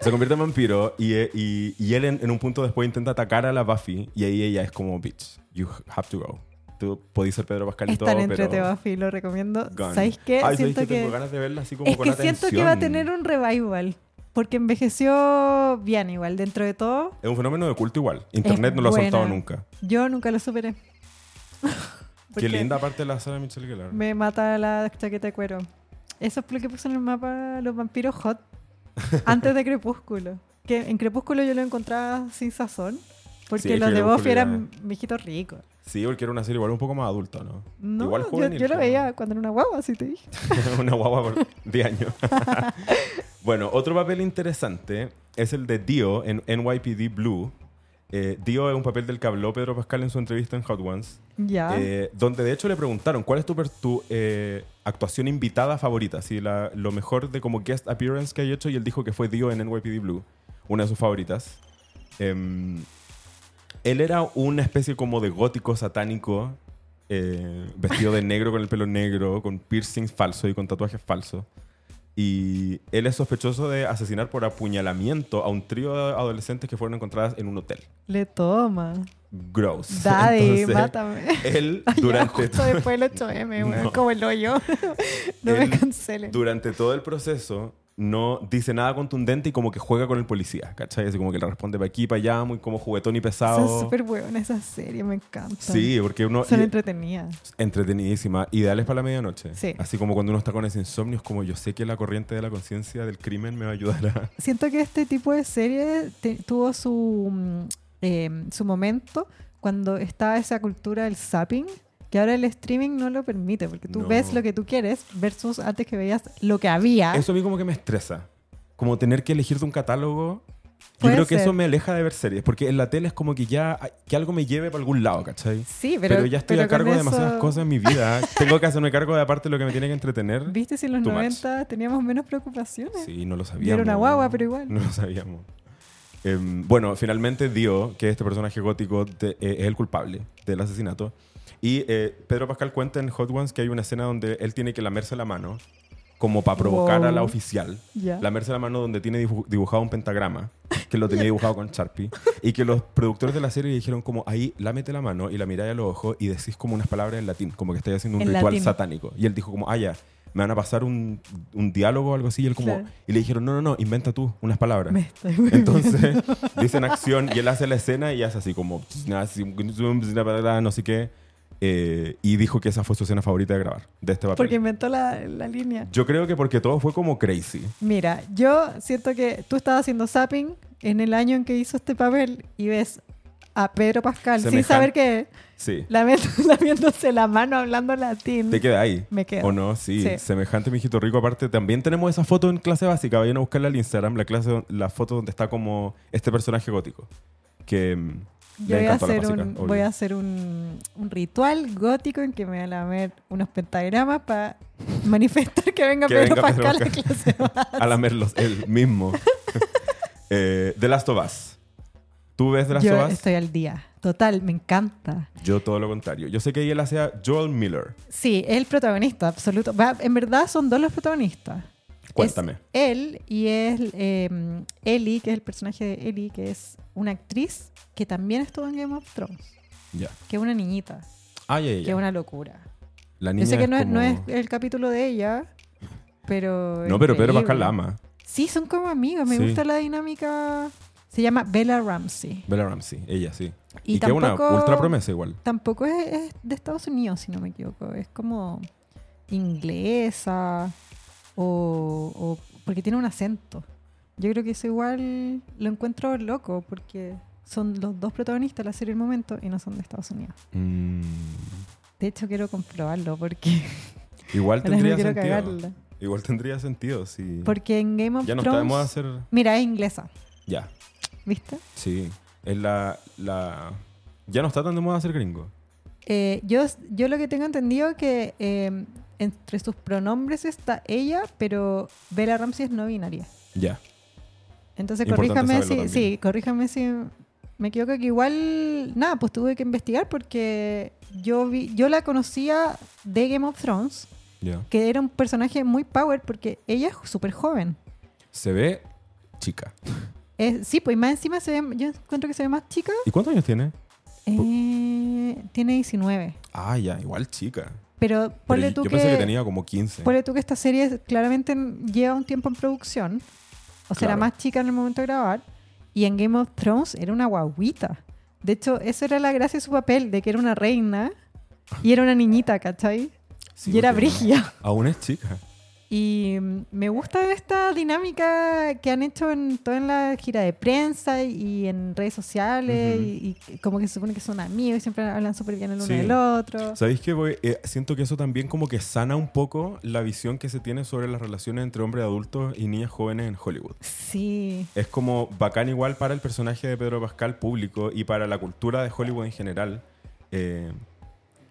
Se convierte en vampiro y, eh, y, y él en, en un punto después intenta atacar a la Buffy y ahí ella es como, bitch, you have to go. Tú podés ser Pedro Pascal y Es todo, entre pero... Buffy, lo recomiendo. gone. ¿Sabéis qué? Ay, ¿sabéis siento que tengo ganas de verla así como es con que siento que va a tener atención. un revival. Porque envejeció bien igual, dentro de todo. Es un fenómeno de culto igual. Internet no lo ha buena. soltado nunca. Yo nunca lo superé. Qué linda parte de la sala de Michelle Gellar. Me mata la chaqueta de cuero. Eso es lo que puso en el mapa los vampiros hot. antes de Crepúsculo. Que en Crepúsculo yo lo encontraba sin sazón. Porque Sí, los de Buffy eran viejitos ricos. Sí, porque era una serie igual un poco más adulta, ¿no? No, igual yo, juvenil. yo lo pero- veía cuando era una guagua, así te dije. una guagua por 10 años. bueno, otro papel interesante es el de Dio en NYPD Blue. Eh, Dio es un papel del que habló Pedro Pascal en su entrevista en Hot Ones, Ya. eh, donde de hecho le preguntaron cuál es tu, eh, actuación invitada favorita, si la, lo mejor de como guest appearance que hay hecho, y él dijo que fue Dio en NYPD Blue, una de sus favoritas. Él era una especie como de gótico satánico, eh, vestido de negro con el pelo negro, con piercings falsos y con tatuajes falsos. Y él es sospechoso de asesinar por apuñalamiento a un trío de adolescentes que fueron encontradas en un hotel. Le toma. Gross. Daddy, Entonces, mátame. Él Ay, ya, durante, justo después del 8M, weón, No. como el hoyo. no me Él- cancelen. durante todo el proceso no dice nada contundente y como que juega con el policía, ¿cachai? Así como que le responde para aquí, para allá, muy como juguetón y pesado. Son súper buenas esas series, me encantan. Sí, porque uno... Son entretenidas. entretenidísima, ideales para la medianoche. Sí. Así como cuando uno está con ese insomnio, es como yo sé que la corriente de la conciencia del crimen me va a ayudar a... Siento que este tipo de serie te- tuvo su, mm, eh, su momento cuando estaba esa cultura del zapping, que ahora el streaming no lo permite, porque tú No. ves lo que tú quieres versus antes que veías lo que había. Eso a mí como que me estresa. Como tener que elegirte un catálogo. Yo creo que eso ser. me aleja de ver series, porque en la tele es como que ya que algo me lleve para algún lado, ¿cachai? sí, Pero, pero, ya estoy pero a cargo de con demasiadas eso- cosas en mi vida. Tengo que hacerme cargo de aparte lo que me tiene que entretener. ¿Viste si en los Too much. 90 teníamos menos preocupaciones? Sí, no lo sabíamos. Yo era una guagua, pero igual. No lo sabíamos. Em, bueno, finalmente Dio, que es este personaje gótico, de- eh, es el culpable del asesinato. Y eh, Pedro Pascal cuenta en Hot Ones que hay una escena donde él tiene que lamerse la mano, como para provocar a la Wow. oficial. Ya. Lamerse la mano donde tiene dibu- dibujado un pentagrama, que lo tenía dibujado con Sharpie. Y que los productores de la serie dijeron como, ahí, lámete la mano y la miráis a los ojos y decís como unas palabras en latín, como que estáis haciendo un En ritual latín. satánico. Y él dijo como, ah, ya, me van a pasar un, un diálogo o algo así. Y él como, Claro. y le dijeron, no, no, no, inventa tú unas palabras. Me estoy Entonces dicen acción y él hace la escena y hace así como no sé qué. Eh, y dijo que esa fue su escena favorita de grabar, de este papel. Porque inventó la, la línea. Yo creo que porque todo fue como crazy. Mira, yo siento que tú estabas haciendo zapping en el año en que hizo este papel y ves a Pedro Pascal sin Semejante- saber que Sí. lamiéndose la mano hablando latín. Te queda ahí. Me quedo. ¿O no? Sí, Sí. semejante mijito rico. Aparte, también tenemos esa foto en clase básica. Vayan a buscarla al Instagram, la, clase, la foto donde está como este personaje gótico. Que mm, Yo voy a hacer, un, voy a hacer un, un ritual gótico en que me voy a lamer unos pentagramas para manifestar que venga Que Pedro venga Pedro Pascal a Pascal. clase. A lamerlos, él mismo. eh, The Last of Us. ¿Tú ves The Last Yo of Us? estoy al día. Total, me encanta. Yo todo lo contrario. Yo sé que él hacía Joel Miller. Sí, es el protagonista absoluto. En verdad son dos los protagonistas. Cuéntame. Es él y es eh, Ellie, que es el personaje de Ellie, que es una actriz que también estuvo en Game of Thrones, Ya. que es una niñita, Ah, ya, ya, que es una locura. La niña Yo sé que es no, es, no es como- el capítulo de ella, pero... No, pero Pedro. Pascal la ama. Sí, son como amigos. Me Sí. gusta la dinámica. Se llama Bella Ramsey. Bella Ramsey, ella sí. Y Y, que es una ultra promesa igual. Tampoco es, es de Estados Unidos, si no me equivoco. Es como inglesa o, o- porque tiene un acento. Yo creo que eso igual lo encuentro loco porque son los dos protagonistas de la serie El Momento y no son de Estados Unidos. Mm, De hecho, quiero comprobarlo porque igual tendría sentido. cagarla. Igual tendría sentido si... Porque en Game of ya Thrones... está de moda hacer... Mira, es inglesa, Ya, ¿viste? sí. Es la, la... Ya no está tan de moda hacer gringo. Eh, yo, yo lo que tengo entendido es que eh, entre sus pronombres está ella, pero Bella Ramsey es no binaria. Ya. Entonces, corríjame si, sí, corríjame si me equivoco que igual, nada, pues tuve que investigar porque yo vi, yo la conocía de Game of Thrones, que era un personaje muy power porque ella es súper joven. Se ve chica. Es- sí, pues más encima se ve, yo encuentro que se ve más chica. ¿Y cuántos años tiene? Eh, tiene 19. Ah, ya, igual chica. Pero Pero ponle yo tú yo que... pensé que tenía como 15. Ponle tú que esta serie claramente en- lleva un tiempo en producción. O sea, era más chica en el momento de grabar. Y en Game of Thrones era una guaguita. De hecho, eso era la gracia de su papel, de que era una reina y era una niñita, ¿cachai? Sí, y era brigia. Aún es chica. Y me gusta esta dinámica que han hecho en toda en la gira de prensa y en redes sociales. Y como que se supone que son amigos y siempre hablan súper bien el uno Sí. del otro. ¿Sabéis que voy- eh, siento que eso también como que sana un poco la visión que se tiene sobre las relaciones entre hombres adultos y niñas jóvenes en Hollywood? Sí. Es como bacán igual para el personaje de Pedro Pascal público y para la cultura de Hollywood en general. eh,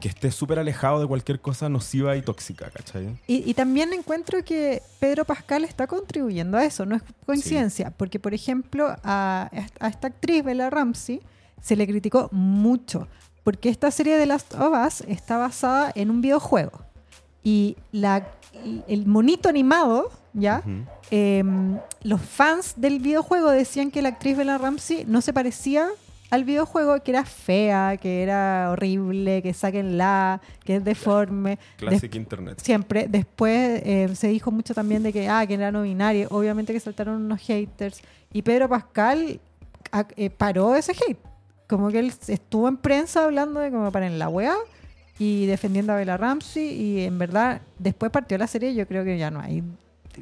que esté súper alejado de cualquier cosa nociva y tóxica, ¿cachai? Y, y también encuentro que Pedro Pascal está contribuyendo a eso, no es coincidencia, porque por ejemplo a, a esta actriz Bella Ramsey se le criticó mucho, porque esta serie de Last of Us está basada en un videojuego y la, el monito animado, ¿ya? Em, los fans del videojuego decían que la actriz Bella Ramsey no se parecía al videojuego, que era fea, que era horrible, que sáquenla, que es deforme. Classic Internet. Siempre. Después eh, se dijo mucho también de que, ah, que era no binario. Obviamente que saltaron unos haters. Y Pedro Pascal a- eh, paró ese hate. Como que él estuvo en prensa hablando de como para en la wea y defendiendo a Bella Ramsey. Y en verdad, después partió la serie, yo creo que ya no hay.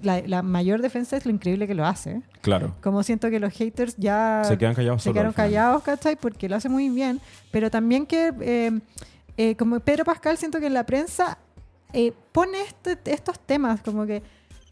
La, la mayor defensa es lo increíble que lo hace. Claro. Como siento que los haters ya Se quedan callados se quedaron callados, ¿cachai? Porque lo hace muy bien. Pero también que, eh, eh, como Pedro Pascal, siento que en la prensa eh, pone este- estos temas, como que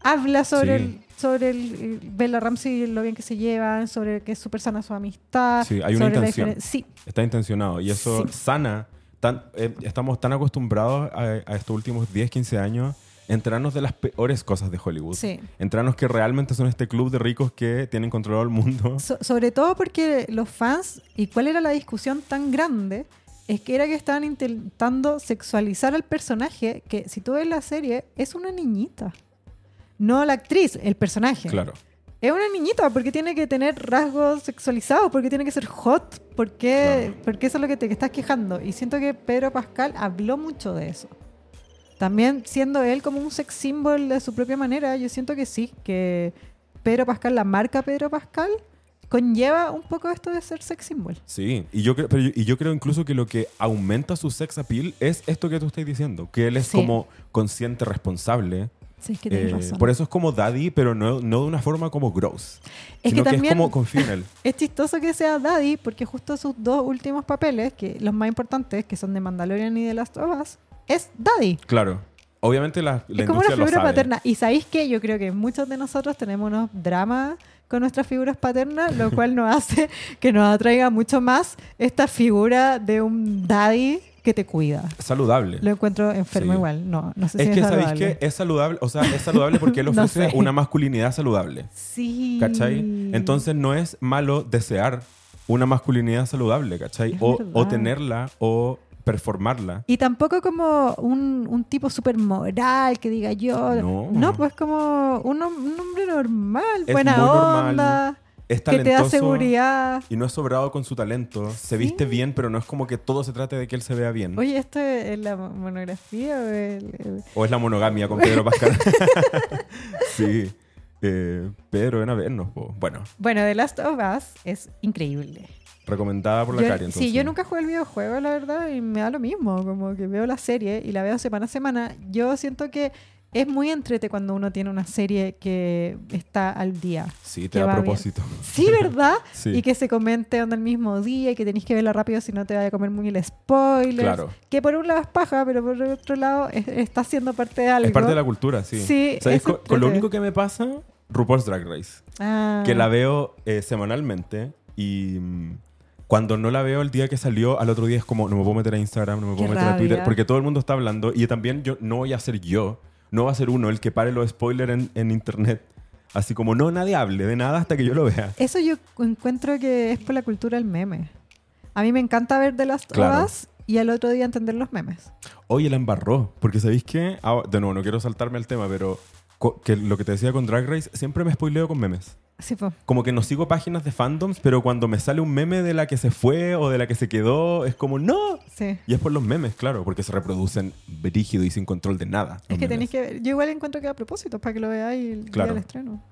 habla sobre Sí. el sobre el, el Bella Ramsey, lo bien que se llevan, sobre que es súper sana su amistad. Sí, hay una intención. Sí, Está intencionado y eso Sí. sana. Tan, eh, estamos tan acostumbrados a, a estos últimos 10, 15 años enterarnos de las peores cosas de Hollywood. sí. Enterarnos que realmente son este club de ricos que tienen controlado el mundo. So- sobre todo porque los fans, y cuál era la discusión tan grande, es que era que estaban intentando sexualizar al personaje, que si tú ves la serie, es una niñita. No la actriz, el personaje. Claro. Es una niñita, porque tiene que tener rasgos sexualizados, porque tiene que ser hot, porque, Claro. porque eso es lo que te que estás quejando. Y siento que Pedro Pascal habló mucho de eso. También siendo él como un sex symbol de su propia manera, yo siento que sí, que Pedro Pascal, la marca Pedro Pascal, conlleva un poco esto de ser sex symbol. Sí, y yo, creo, pero yo- y yo creo incluso que lo que aumenta su sex appeal es esto que tú estás diciendo, que él es Sí. como consciente, responsable. Sí, es que Eh, razón. por eso es como daddy, pero no, no de una forma como gross. Es sino que que, también- es como confía en él. Es chistoso que sea Daddy, porque justo sus dos últimos papeles, que los más importantes, que son de Mandalorian y de Last of Us, es Daddy. Claro. Obviamente la, la es como una figura paterna. Y sabéis que yo creo que muchos de nosotros tenemos unos dramas con nuestras figuras paternas, lo cual nos hace que nos atraiga mucho más esta figura de un daddy que te cuida. Saludable. Lo encuentro enfermo Sí. igual. No, no sé si es es, que sabéis que es saludable, o sea, es saludable porque él No ofrece sé. una masculinidad saludable. Sí. ¿Cachai? Entonces no es malo desear una masculinidad saludable, ¿cachai? O tenerla o performarla. Y tampoco como un, un tipo súper moral que diga yo. No. pues como un, un hombre normal, Es buena muy normal. onda. es que te da seguridad. y no es sobrado con su talento. Se viste bien, pero no es como que todo se trate de que él se vea bien. Oye, ¿esto es la monografía o el- el- O es la monogamia con Pedro Pascal. sí. Eh, Pedro, ven a vernos. Bueno, Bueno, The Last of Us es increíble. Recomendada por la Yo- Cari. Entonces. sí, yo nunca jugué el videojuego, la verdad, y me da lo mismo. Como que veo la serie y la veo semana a semana. Yo siento que es muy entrete cuando uno tiene una serie que está al día. Sí, te da bien. propósito. Sí, ¿verdad? Sí. Y que se comente onda el mismo día y que tenéis que verla rápido si no te vaya a comer muy el spoiler. Claro. Que por un lado es paja, pero por otro lado es- está siendo parte de algo. Es parte de la cultura, sí. Sí, ¿Sabes? es Con, con lo único que me pasa, RuPaul's Drag Race. Ah. Que la veo eh, semanalmente y mm, cuando no la veo el día que salió, al otro día es como, no me puedo meter a Instagram, no me Qué puedo meter a Twitter, rabia. porque todo el mundo está hablando y también yo no voy a ser yo, no va a ser uno el que pare los spoilers en, en internet. Así como, no, nadie hable de nada hasta que yo lo vea. Eso yo encuentro que es por la cultura del meme. A mí me encanta ver The Last Claro. Us y al otro día entender los memes. Oye, la embarró, porque ¿sabéis qué? Ah, de nuevo, no quiero saltarme al tema, pero que lo que te decía con Drag Race, siempre me spoileo con memes. Sí, po. como que no sigo páginas de fandoms, pero cuando me sale un meme de la que se fue o de la que se quedó, es como, no. Sí. Y es por los memes, claro, porque se reproducen brígido y sin control de nada. Es que tenéis que ver. Yo igual encuentro que a propósito, para que lo veáis el Claro. día del estreno.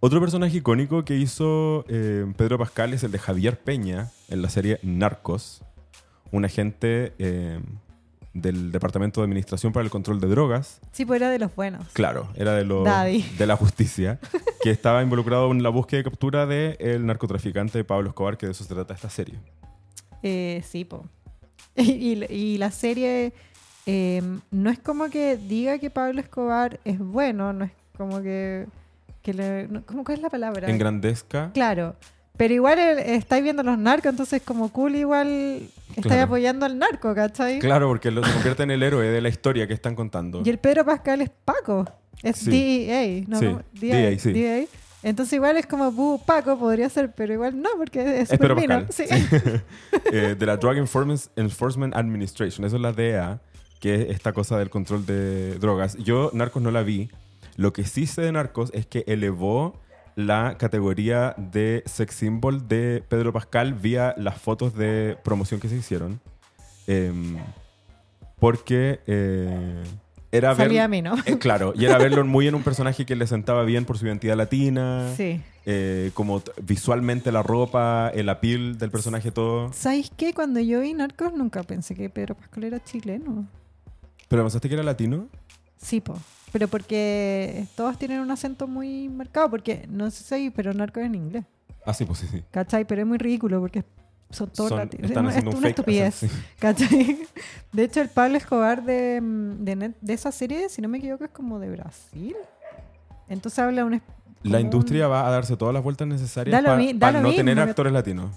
Otro personaje icónico que hizo eh, Pedro Pascal es el de Javier Peña en la serie Narcos, un agente eh, del Departamento de Administración para el Control de Drogas. Sí, pues era de los buenos. Claro, era de, los Daddy. de la justicia, que estaba involucrado en la búsqueda y captura del el narcotraficante Pablo Escobar, que de eso se trata esta serie. Eh, sí, po. Y, y la serie eh, no es como que diga que Pablo Escobar es bueno, no es como que... que le, no- ¿Cómo cuál es la palabra? Engrandezca. Claro. Pero igual estáis viendo los narcos, entonces como cool igual estáis Claro. apoyando al narco, ¿cachai? Claro, porque lo, se convierte en el héroe de la historia que están contando. Y el Pedro Pascal es Paco. Es Sí. DEA, ¿no? Sí. DEA, sí. DEA. Entonces igual es como "Bu, Paco podría ser, pero igual no, porque es Es Pedro. Pascal. Sí. Eh, de la Drug Enforcement, Enforcement Administration. Eso es la DEA, que es esta cosa del control de drogas. Yo, Narcos, no la vi. Lo que sí sé de Narcos es que elevó la categoría de sex symbol de Pedro Pascal vía las fotos de promoción que se hicieron. Em, porque eh, era ver- a mí, ¿no? Eh, claro, y era verlo muy en un personaje que le sentaba bien por su identidad latina. Sí. eh, como visualmente la ropa, el appeal del personaje, todo. ¿Sabéis qué? Cuando yo vi Narcos nunca pensé que Pedro Pascal era chileno. ¿Pero pensaste que era latino? Sí, po. Pero porque todos tienen un acento muy marcado, porque no sé si pero Narcos es en inglés. Ah, sí, pues sí, sí. ¿Cachai? Pero es muy ridículo porque son todos Son- latinos. están Es haciendo un una fake estupidez. sí. ¿Cachai? De hecho, el Pablo Escobar de, mm, de, net- de esa serie, si no me equivoco, es como de Brasil. Entonces habla un... La industria un- va a darse todas las vueltas necesarias para mi- no mismo, tener actores latinos.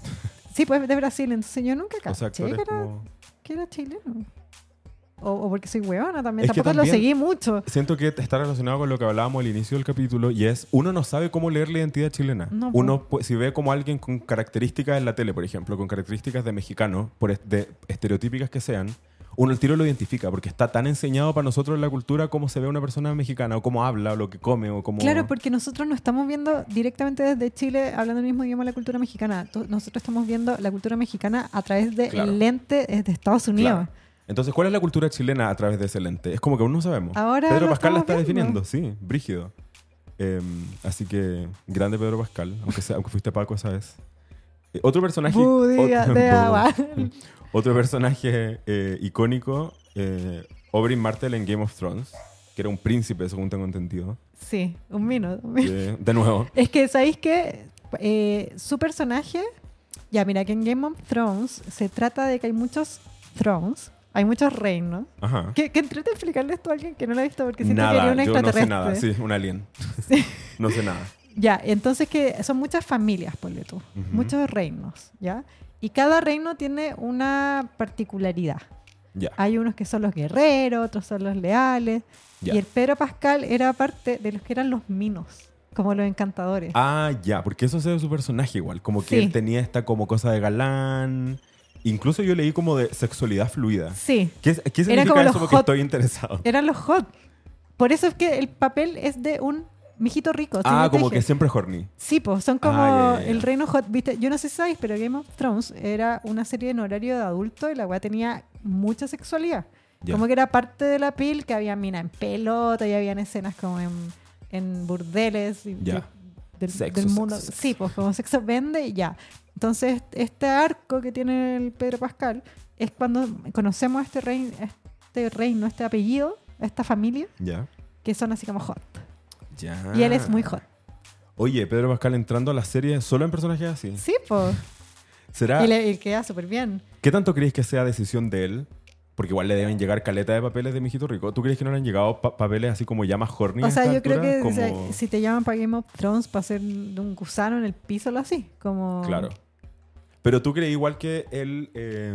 Sí, pues de Brasil. Entonces yo nunca O caché sea, actores que, era, como... que era chileno. O, o porque soy huevona también. Es Tampoco lo seguí mucho. Siento que está relacionado con lo que hablábamos al inicio del capítulo y es, uno no sabe cómo leer la identidad chilena. No, uno, si ve como alguien con características en la tele, por ejemplo, con características de mexicano, por est- de estereotípicas que sean, uno el tiro lo identifica porque está tan enseñado para nosotros en la cultura cómo se ve una persona mexicana o cómo habla o lo que come o cómo... Claro, porque nosotros no estamos viendo directamente desde Chile hablando el mismo idioma la cultura mexicana. Nosotros estamos viendo la cultura mexicana a través del Claro. lente de Estados Unidos. Claro. Entonces, ¿cuál es la cultura chilena a través de ese lente? Es como que aún no sabemos. Ahora Pedro Pascal la está viendo. definiendo, sí, brígido. Eh, así que, grande Pedro Pascal, aunque, sea, aunque fuiste Paco esa vez. Eh, otro personaje... Bu, diga- otro, de agua. Otro personaje eh, icónico, eh, Oberyn Martell en Game of Thrones, que era un príncipe, según tengo entendido. Sí, un minuto. De nuevo, Es que, ¿sabéis qué? Eh, su personaje, ya mira que en Game of Thrones se trata de que hay muchos thrones, hay muchos reinos. ajá. Que, que entrete explicarle esto a alguien que no lo ha visto porque siento que Nada, era un yo no sé extraterrestre. nada, sí, un alien. No sé nada. Ya, entonces que son muchas familias, ponle tú, Ujú. muchos reinos, ¿ya? Y cada reino tiene una particularidad. Ya. Hay unos que son los guerreros, otros son los leales. Ya. Y el Pedro Pascal era parte de los que eran los minos, como los encantadores. Ah, ya, porque eso se ve su personaje igual. Como que Sí. él tenía esta como cosa de galán. Incluso yo leí como de sexualidad fluida. Sí, ¿Qué, qué Era significa como eso? los Porque hot. estoy interesado. eran los hot. Por eso es que el papel es de un mijito rico. Ah, te como que siempre horny. Sí, pues son como Ah, ya, ya, ya. el reino hot. ¿viste? Yo no sé si sabéis, pero Game of Thrones era una serie en horario de adulto y la weá tenía mucha sexualidad. Como que era parte de la pil, que había mina en pelota y habían escenas como en, en burdeles y Ya. de- del, Sexo, del mundo. sexo, sexo. Sí, pues como sexo vende y ya. Entonces, este arco que tiene el Pedro Pascal es cuando conocemos a este, rey, a este reino, este apellido, esta familia, Ya. que son así como hot. Ya. Y él es muy hot. Oye, Pedro Pascal entrando a la serie solo en personajes así. Sí, pues. ¿Será? Y le y queda súper bien. ¿Qué tanto creéis que sea decisión de él? Porque igual le deben llegar caleta de papeles de mijito rico. ¿Tú crees que no le han llegado pa- papeles así como ya más horny O sea, yo creo que Como- o sea, si te llaman para Game of Thrones para ser un gusano en el piso, lo así. Como... Claro. Pero tú crees igual que él eh,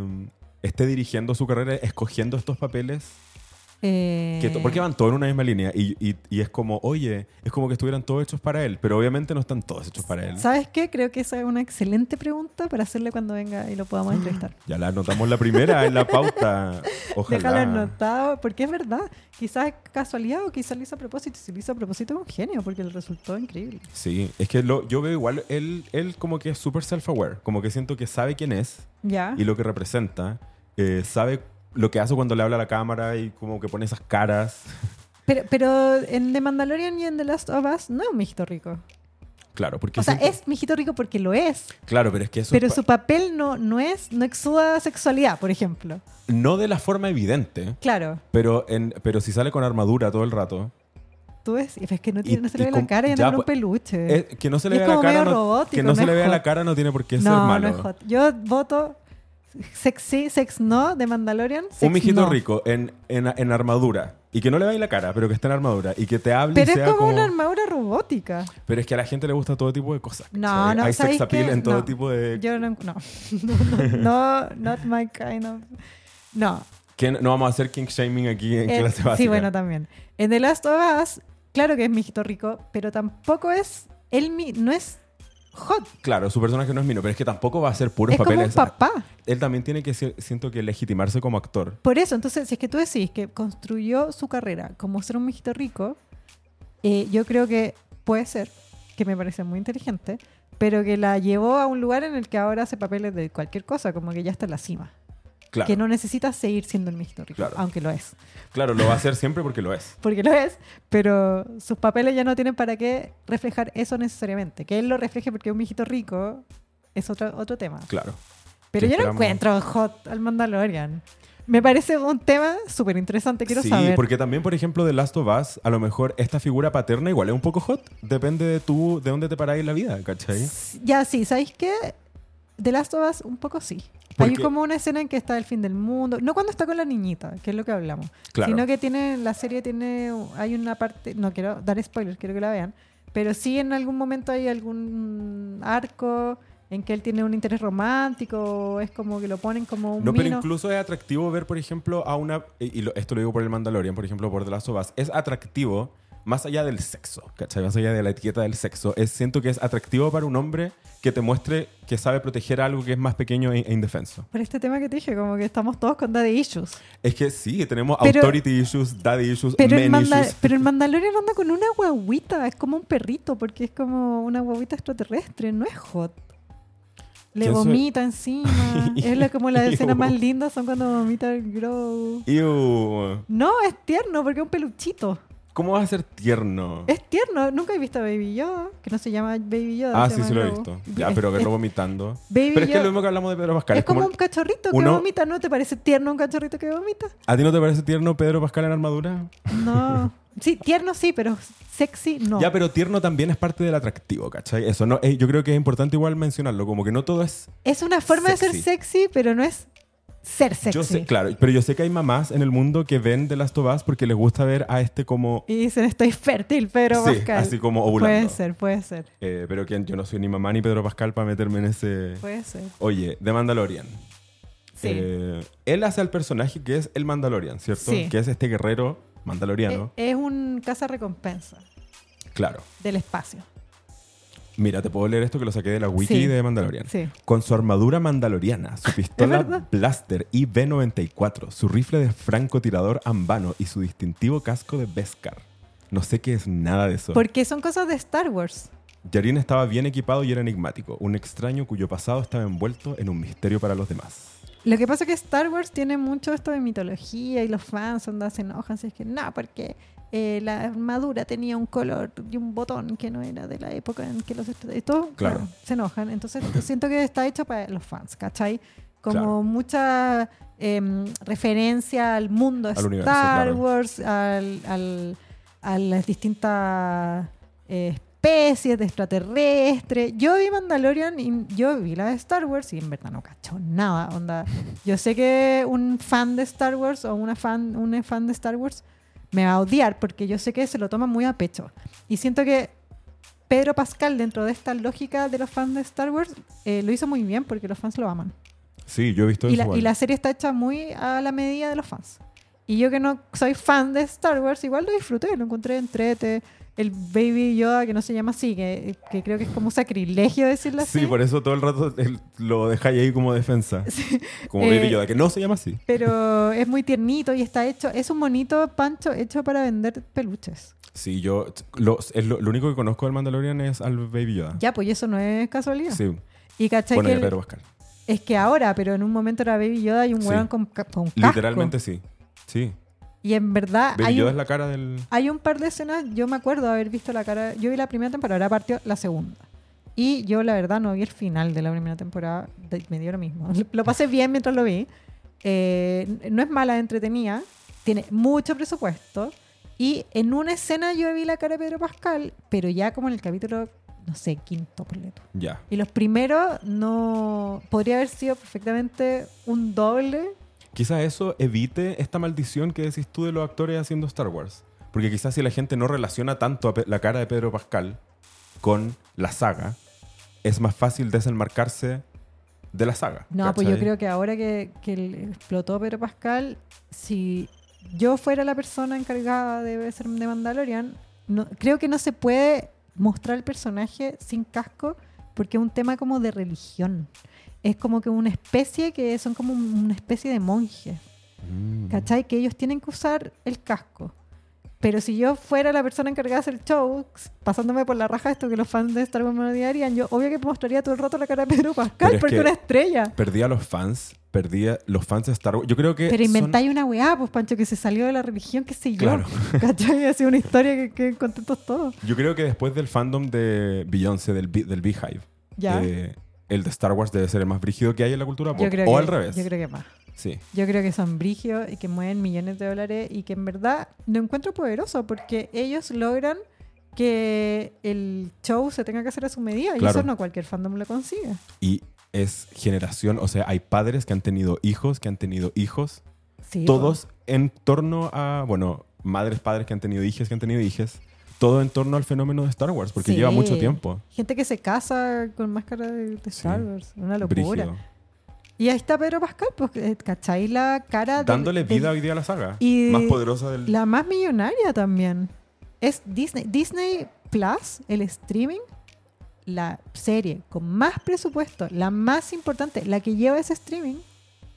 esté dirigiendo su carrera, escogiendo estos papeles. Eh, Que porque van todos en una misma línea. Y, y- y es como, oye, es como que estuvieran todos hechos para él. Pero obviamente no están todos hechos para él. ¿Sabes qué? Creo que esa es una excelente pregunta para hacerle cuando venga y lo podamos entrevistar. Ya la anotamos la primera en la pauta. Ojalá. Déjalo anotado, porque es verdad. Quizás es casualidad o quizás lo hizo a propósito. Si lo hizo a propósito es un genio, porque le resultó increíble. Sí, es que lo, yo veo igual, él, él como que es súper self-aware. Como que siento que sabe quién es Ya. y lo que representa. eh, sabe lo que hace cuando le habla a la cámara y como que pone esas caras. Pero, pero en The Mandalorian y en The Last of Us no es un mijito rico. Claro, porque O sea, es mijito rico porque lo es. Claro, pero es que eso Pero es su papel no, no es, no exuda sexualidad, por ejemplo. no de la forma evidente, Claro. pero, en, pero si sale con armadura todo el rato, Tú ves, y es que no, tiene, Y- no se le ve la cara y con un pues, peluche. es- que no se le vea la cara, no, que no, no se le vea la cara no tiene por qué ser no, malo. no es hot. Yo voto sexy, sex no de Mandalorian. sex Un mijito no. rico en, en, en armadura y que no le veáis la cara, pero que esté en armadura y que te hable Pero y es como, como... una armadura robótica. Pero es que a la gente le gusta todo tipo de cosas. No, ¿cachai? no, Hay ¿sabéis sex appeal qué? en todo No. tipo de... Yo no, no, no, no, not my kind of. No. Que no vamos a hacer king shaming aquí en Eh, clase básica. sí, bueno, también. En The Last of Us, claro que es mijito rico, pero tampoco es. Él no es hot. Claro, su personaje no es mino, pero es que tampoco va a ser puros es como un papeles. papá. Él también tiene que, ser- siento que, legitimarse como actor. Por eso, entonces, si es que tú decís que construyó su carrera como ser un mijito rico, eh, yo creo que puede ser, que me parece muy inteligente, pero que la llevó a un lugar en el que ahora hace papeles de cualquier cosa, como que ya está en la cima. Claro, Que no necesita seguir siendo el mijito rico, Claro. aunque lo es. claro, lo va a hacer siempre porque lo es. Porque lo es, pero sus papeles ya no tienen para qué reflejar eso necesariamente. Que él lo refleje porque es un mijito rico es otro, otro tema. Claro. Pero yo no encuentro hot al Mandalorian. Me parece un tema súper interesante, quiero sí, saber. porque también, por ejemplo, de Last of Us, a lo mejor esta figura paterna igual es un poco hot. Depende de tú, de dónde te paráis en la vida, ¿cachai? Ya, sí, ¿sabéis qué? The Last of Us, un poco sí. Hay como una escena en que está el fin del mundo. No cuando está con la niñita, que es lo que hablamos. Claro. Sino que tiene, la serie tiene, hay una parte, no quiero dar spoilers, quiero que la vean. Pero sí en algún momento hay algún arco en que él tiene un interés romántico, es como que lo ponen como un No, pero incluso es atractivo ver, por ejemplo, a una. Y esto lo digo por el Mandalorian, por ejemplo, por The Last of Us. Es atractivo más allá del sexo, ¿cachai? Más allá de la etiqueta del sexo. Es, siento que es atractivo para un hombre que te muestre que sabe proteger algo que es más pequeño e, e indefenso. Por este tema que te dije, como que estamos todos con daddy issues. Es que sí, tenemos Pero- authority issues, daddy issues, Pero el, men Manda- issues. pero el Mandalorian anda con una guaguita, es como un perrito, porque es como una guaguita extraterrestre, no es hot. Le ¿Quién soy? vomita encima. es la, como las escenas más lindas son cuando vomita el Grow. No, es tierno porque es un peluchito. ¿Cómo vas a ser tierno? Es tierno. Nunca he visto a Baby Yoda, que no se llama Baby Yoda. ah, se sí, llama sí lo he visto. Ya, Es- pero verlo es- vomitando. Baby Pero es que es lo mismo que hablamos de Pedro Pascal. es como un cachorrito que vomita, ¿no te parece tierno un cachorrito que vomita? ¿A ti no te parece tierno Pedro Pascal en armadura? No. Sí, tierno sí, pero sexy no. Ya, pero tierno también es parte del atractivo, ¿cachai? Eso no, eh, yo creo que es importante igual mencionarlo, como que no todo es... Es una forma de ser sexy, pero no es ser sexy. Yo sé, claro, pero yo sé que hay mamás en el mundo que ven de las tobas porque les gusta ver a este como... Y dicen, estoy fértil, Pedro Sí, Pascal. así como ovulando. Puede ser, puede ser, eh, pero que yo no soy ni mamá ni Pedro Pascal para meterme en ese... puede ser. Oye, de Mandalorian. Sí. Eh, él hace al personaje que es el Mandalorian, ¿cierto? Sí. Que es este guerrero mandaloriano. Eh, es un caza recompensa Claro. del espacio. Mira, te puedo leer esto que lo saqué de la wiki Sí. de Mandalorian. Sí. Con su armadura mandaloriana, su pistola. Blaster IV-94, su rifle de francotirador Ambano y su distintivo casco de Beskar. No sé qué es nada de eso. Porque son cosas de Star Wars. Yarin estaba bien equipado y era enigmático, un extraño cuyo pasado estaba envuelto en un misterio para los demás. Lo que pasa es que Star Wars tiene mucho esto de mitología y los fans onda, se enojan. Si es que no, porque eh, la armadura tenía un color y un botón que no era de la época en que los estudiantes. Todos Claro. claro, se enojan. Entonces siento que está hecho para los fans, ¿cachai? Como Claro. mucha em, referencia al mundo Al Star. Wars, al, al- a las distintas eh, especies de extraterrestres. Yo vi Mandalorian y yo vi la de Star Wars y en verdad no cacho nada. Onda, yo sé que un fan de Star Wars o una fan, un fan de Star Wars me va a odiar porque yo sé que se lo toma muy a pecho. Y siento que Pedro Pascal, dentro de esta lógica de los fans de Star Wars, eh, lo hizo muy bien porque los fans lo aman. Sí, yo he visto Y eso. la, y la serie está hecha muy a la medida de los fans. Y yo que no soy fan de Star Wars, igual lo disfruté, lo encontré entrete. El Baby Yoda, que no se llama así, que, que creo que es como un sacrilegio decirlo así. Sí, por eso todo el rato lo dejáis ahí como defensa. Como Eh, Baby Yoda, que no se llama así. Pero es muy tiernito y está hecho, es un monito pancho hecho para vender peluches. Sí, yo. Lo, es lo, lo único que conozco del Mandalorian es al Baby Yoda. Ya, pues y eso no es casualidad. Sí. Y cachai Bueno, que el- Pedro Pascal. es que ahora, pero en un momento era Baby Yoda y un Sí. hueón con, con casco. Literalmente sí. Sí. Y en verdad Baby hay Yoda un, es la cara del. hay un par de escenas, yo me acuerdo haber visto la cara, yo vi la primera temporada, ahora partió la segunda. Y yo la verdad no vi el final de la primera temporada, me dio lo mismo. Lo pasé bien mientras lo vi. Eh, no es mala, entretenida, tiene mucho presupuesto. Y en una escena yo vi la cara de Pedro Pascal, pero ya como en el capítulo, no sé, quinto por. Ya. Y los primeros no. Podría haber sido perfectamente un doble. Quizás eso evite esta maldición que decís tú de los actores haciendo Star Wars. Porque quizás si la gente no relaciona tanto a la cara de Pedro Pascal con la saga, es más fácil desenmarcarse de la saga. No, pues yo creo que ahora que, explotó Pedro Pascal, si yo fuera la persona encargada de ser de Mandalorian, no, creo que no se puede mostrar el personaje sin casco porque es un tema como de religión. Es como que una especie que son como un- una especie de monjes. Mm. ¿Cachai? Que ellos tienen que usar el casco. Pero si yo fuera la persona encargada de hacer el show, pasándome por la raja esto que los fans de Star Wars me odiarían, yo obvio que mostraría todo el rato la cara de Pedro Pascal es porque que- una estrella. Perdía a los fans, perdía los fans de Star Wars. Yo creo que. Pero son- inventáis una weá, pues Pancho, que se salió de la religión, qué sé yo. Claro. ¿Cachai? Ha sido una historia que, que contentos todos. Yo creo que después del fandom de Beyoncé, del, del Beehive, Ya. eh, el de Star Wars debe ser el más brígido que hay en la cultura pop. yo creo o que, al revés. Yo creo que más. Sí. Yo creo que son brigios y que mueven millones de dólares y que en verdad lo encuentro poderoso porque ellos logran que el show se tenga que hacer a su medida y Claro. eso no cualquier fandom lo consigue. Y es generación, o sea, hay padres que han tenido hijos, que han tenido hijos, Sí, todos en torno a, bueno, madres, padres que han tenido hijas, que han tenido hijes, todo en torno al fenómeno de Star Wars, porque Sí. lleva mucho tiempo. Gente que se casa con máscara de, de Star Sí. Wars. Una locura. Brígido. Y ahí está Pedro Pascal, pues, eh, ¿cachai? La cara Dándole del- vida hoy día a la saga. y más poderosa del... La más millonaria también. Es Disney. Disney Plus, el streaming, la serie con más presupuesto, la más importante, la que lleva ese streaming,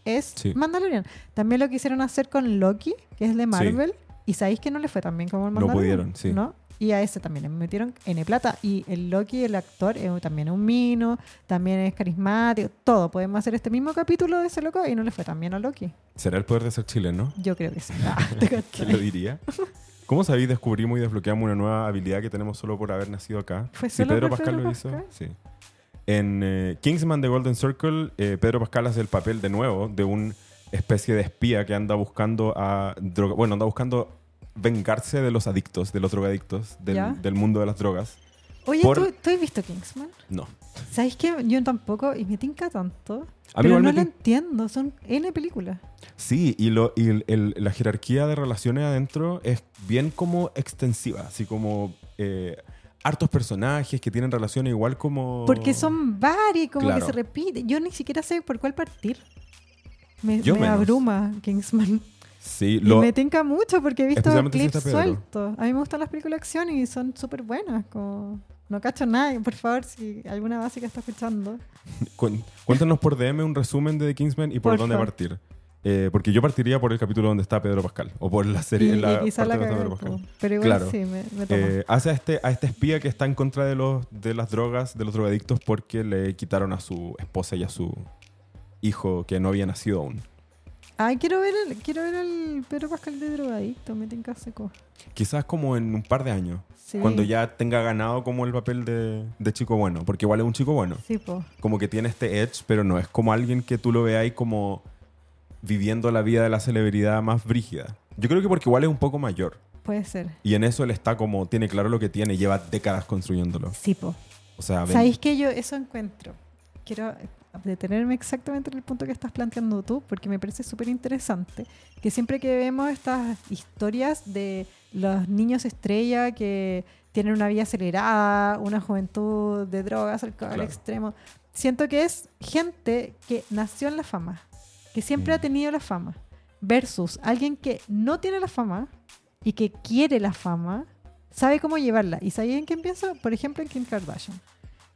es Sí. Mandalorian. También lo quisieron hacer con Loki, que es de Marvel, y sabéis que no le fue tan bien como el No Mandalorian. pudieron, sí. ¿no? Y a ese también le metieron N plata. Y el Loki, el actor, es también es un mino, también es carismático, todo. Podemos hacer este mismo capítulo de ese loco y no le fue tan bien a Loki. ¿Será el poder de ser chileno? Yo creo que sí. Ah, ¿te ¿Quién lo diría? ¿Cómo sabéis descubrimos y desbloqueamos una nueva habilidad que tenemos solo por haber nacido acá? ¿Fue Pedro por Pascal Pedro lo hizo, Pascal? sí. En eh, Kingsman The Golden Circle, eh, Pedro Pascal hace el papel de nuevo de una especie de espía que anda buscando a droga, bueno, anda buscando vengarse de los adictos, de los drogadictos, del, ¿Ya? del mundo de las drogas. Oye, Por- ¿tú, ¿tú has visto Kingsman? No. ¿Sabes qué? Yo tampoco, y me tinca tanto. A mí pero no lo entiendo, son N películas. Sí, y, lo, y el- el- la jerarquía de relaciones adentro es bien como extensiva, así como eh, hartos personajes que tienen relaciones igual como... Porque son varios, como Claro. que se repite. Yo ni siquiera sé por cuál partir. Me, abruma Kingsman. Sí, Y lo, me tinca mucho porque he visto si clips sueltos. A mí me gustan las películas de acción y son súper buenas. Como... No cacho nada. Por favor, si alguna básica está escuchando. Cuéntanos por DM un resumen de The Kingsman y por dónde partir. Eh, porque yo partiría por el capítulo donde está Pedro Pascal. O por la serie. Y, en la y la donde está Pedro Pascal. Pero igual Claro. sí, me, me. Eh, hace a este, a este espía que está en contra de, los, de las drogas, de los drogadictos, porque le quitaron a su esposa y a su hijo que no había nacido aún. Ay, quiero ver el, quiero ver el Pedro Pascal de drogadicto, me tinca seco. Quizás como en un par de años. Sí. Cuando ya tenga ganado como el papel de, de chico bueno. Porque igual es un chico bueno. Sí, po. Como que tiene este edge, pero no es como alguien que tú lo veas como viviendo la vida de la celebridad más brígida. Yo creo que porque igual es un poco mayor. Puede ser. Y en eso él está como, tiene claro lo que tiene, lleva décadas construyéndolo. Sí, po. O sea, ven- ¿Sabéis que yo eso encuentro? Quiero detenerme exactamente en el punto que estás planteando tú, porque me parece súper interesante que siempre que vemos estas historias de los niños estrella que tienen una vida acelerada, una juventud de drogas, alcohol Claro. extremo, siento que es gente que nació en la fama, que siempre Mm. ha tenido la fama, versus alguien que no tiene la fama y que quiere la fama, sabe cómo llevarla. ¿Y sabéis en quién pienso? Por ejemplo, en Kim Kardashian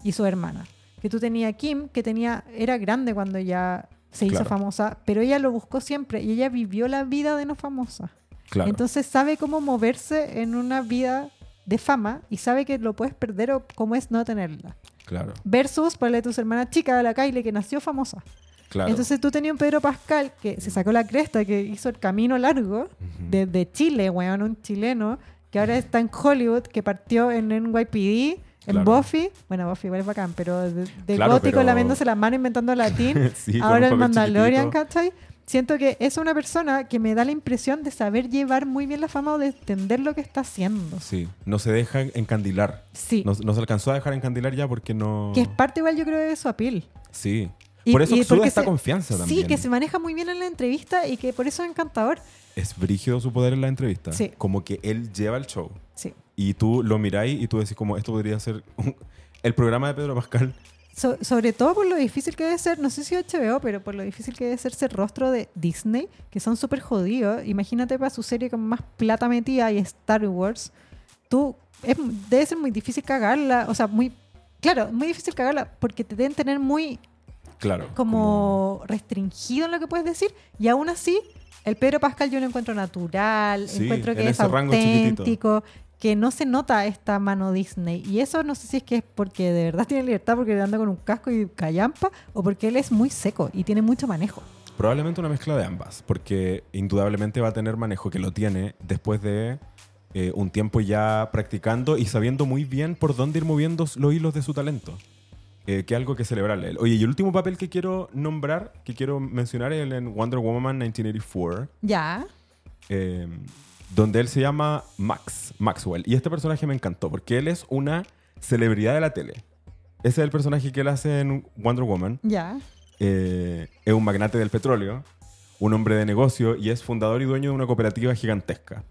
y su hermana. Que tú tenías Kim, que tenía, era grande cuando ya se hizo Claro. famosa, pero ella lo buscó siempre y ella vivió la vida de no famosa. claro. Entonces sabe cómo moverse en una vida de fama y sabe que lo puedes perder o cómo es no tenerla. claro, Versus, ponle tus hermanas chicas, la Kylie, que nació famosa. claro. Entonces tú tenías un Pedro Pascal que se sacó la cresta, que hizo el camino largo Ujú. desde Chile, weón, un chileno, que ahora está en Hollywood, que partió en NYPD, en Claro. Buffy. Bueno, Buffy igual es bacán, pero de, de Claro, gótico pero- lamiéndose la mano inventando latín. Sí, ahora el Mandalorian, chiquitito. ¿cachai? Siento que es una persona que me da la impresión de saber llevar muy bien la fama o de entender lo que está haciendo. Sí, no se deja encandilar. Sí. No, no se alcanzó a dejar encandilar ya porque no... Que es parte igual yo creo de su apil. Sí. Y- por eso y exuda porque esta se- confianza también. Sí, que se maneja muy bien en la entrevista y que por eso es encantador. Es brígido su poder en la entrevista. Sí. Como que él lleva el show. Sí. Y tú lo miráis y tú decís como esto podría ser un- el programa de Pedro Pascal. So- sobre todo por lo difícil que debe ser, no sé si HBO, pero por lo difícil que debe ser ser rostro de Disney, que son súper jodidos. Imagínate para su serie con más plata metida y Star Wars. Tú, es- debe ser muy difícil cagarla, o sea, muy, claro, muy difícil cagarla porque te deben tener muy Claro. como restringido en lo que puedes decir y aún así el Pedro Pascal yo lo encuentro natural, Sí, encuentro que en es chiquitito. Que no se nota esta mano Disney y eso no sé si es que es porque de verdad tiene libertad porque anda con un casco y callampa o porque él es muy seco y tiene mucho manejo. Probablemente una mezcla de ambas, porque indudablemente va a tener manejo que lo tiene después de eh, un tiempo ya practicando y sabiendo muy bien por dónde ir moviendo los hilos de su talento. Eh, que algo que celebrarle. Oye, y el último papel que quiero nombrar, que quiero mencionar es el en Wonder Woman 1984, Ya. eh, donde él se llama Max, Maxwell. Y este personaje me encantó, porque él es una celebridad de la tele. Ese es el personaje que él hace en Wonder Woman. Ya. Eh, es un magnate del petróleo, un hombre de negocio y es fundador y dueño de una cooperativa gigantesca.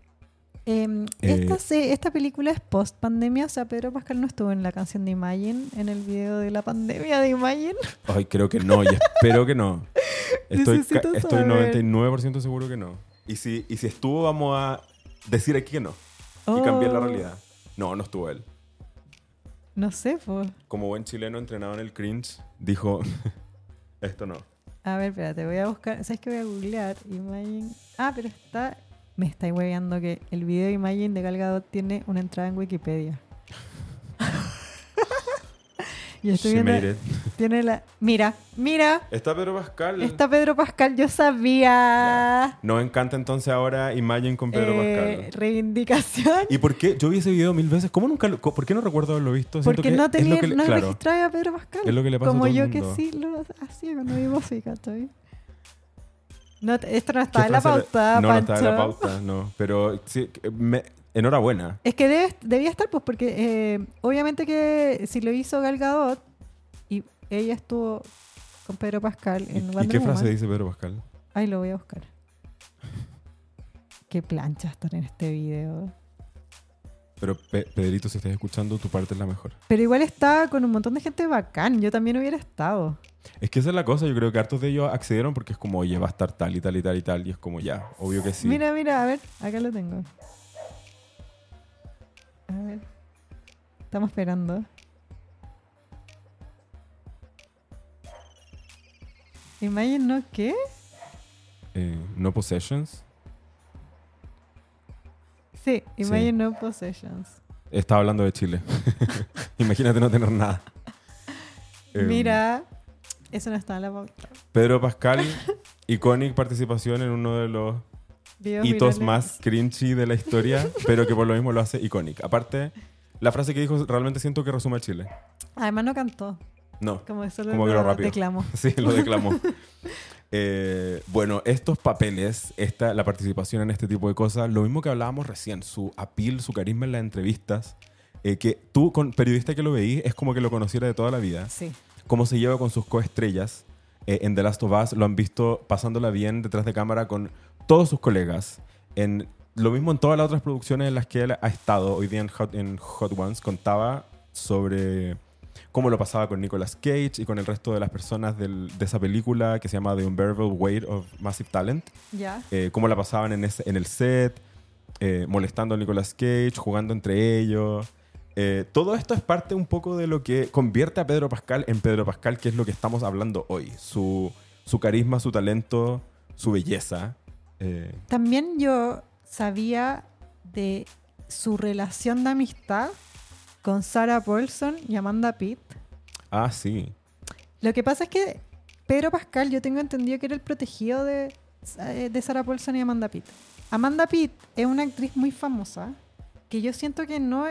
Em, Eh, esta, se- esta película es post pandemia, o sea, Pedro Pascal no estuvo en la canción de Imagine, en el video de la pandemia de Imagine. Ay, creo que no y espero que no. Estoy, estoy saber. 99% seguro que no. Y si, y si estuvo, vamos a decir aquí que no. Y cambiar la Oh, realidad. No, no estuvo él. No sé, pues. Como buen chileno entrenado en el cringe, dijo, esto no. A ver, espérate, voy a buscar. ¿Sabes qué voy a googlear? Imagine. Ah, pero está. Me estáis hueveando que el video de Imagine de Gal Gadot tiene una entrada en Wikipedia. Y estoy She viendo. made it. Tiene la. Mira, mira. Está Pedro Pascal. Está Pedro Pascal, yo sabía. Nos encanta entonces ahora Imagine con Pedro Eh, Pascal. reivindicación. ¿Y por qué? Yo vi ese video mil veces. ¿Cómo nunca lo- ¿Por qué no recuerdo haberlo visto? Siento Porque que no tenía, le- no claro. registraba a Pedro Pascal. Es lo que le pasa a Como todo el yo mundo. que sí lo hacía cuando así, ¿cachai? No, esto no ¿Qué estaba en la pauta, No, no estaba en la Pancho. pauta, no. Pero sí, me- enhorabuena. Es que debe- debía estar, pues, porque eh, obviamente que si lo hizo Gal Gadot y ella estuvo con Pedro Pascal ¿Y, en y Wonder qué frase dice Pedro Pascal? Ay, lo voy a buscar. Qué plancha estar en este video. Pero Pe- Pedrito, si estás escuchando, tu parte es la mejor. Pero igual está con un montón de gente bacán. Yo también hubiera estado. Es que esa es la cosa. Yo creo que hartos de ellos accedieron porque es como, oye, va a estar tal y tal y tal y tal. Y es como, ya, obvio que sí. Mira, mira, a ver, acá lo tengo. A ver. Estamos esperando. Imagine, ¿no qué? Eh, no Possessions. Sí, Imagine No Possessions. Estaba hablando de Chile. Imagínate no tener nada. Em, Mira, eso no está en la pauta. Pedro Pascal, iconic participación en uno de los Videos hitos virales. más cringy de la historia, pero que por lo mismo lo hace iconic. Aparte, la frase que dijo realmente siento que resume a Chile. Además no cantó, No, como eso Como que lo rápido. declamó. sí, lo declamó. Eh, bueno, estos papeles, esta, la participación en este tipo de cosas, lo mismo que hablábamos recién, su appeal, su carisma en las entrevistas, eh, que tú, con periodista que lo veís, es como que lo conociera de toda la vida. Sí. cómo se lleva con sus coestrellas. Eh, en The Last of Us lo han visto pasándola bien detrás de cámara con todos sus colegas. En, lo mismo en todas las otras producciones en las que él ha estado. Hoy día en Hot, en Hot Ones contaba sobre cómo lo pasaba con Nicolas Cage y con el resto de las personas del- de esa película que se llama The Unbearable Weight of Massive Talent. Eh, cómo la pasaban en, ese- en el set, eh, molestando a Nicolas Cage, jugando entre ellos. Eh, todo esto es parte un poco de lo que convierte a Pedro Pascal en Pedro Pascal, que es lo que estamos hablando hoy. Su, su carisma, su talento, su belleza. Eh, También yo sabía de su relación de amistad con Sarah Paulson y Amanda Pitt. ah, sí. Lo que pasa es que Pedro Pascal, yo tengo entendido que era el protegido de, eh, de Sarah Paulson y Amanda Pitt. Amanda Pitt es una actriz muy famosa que yo siento que no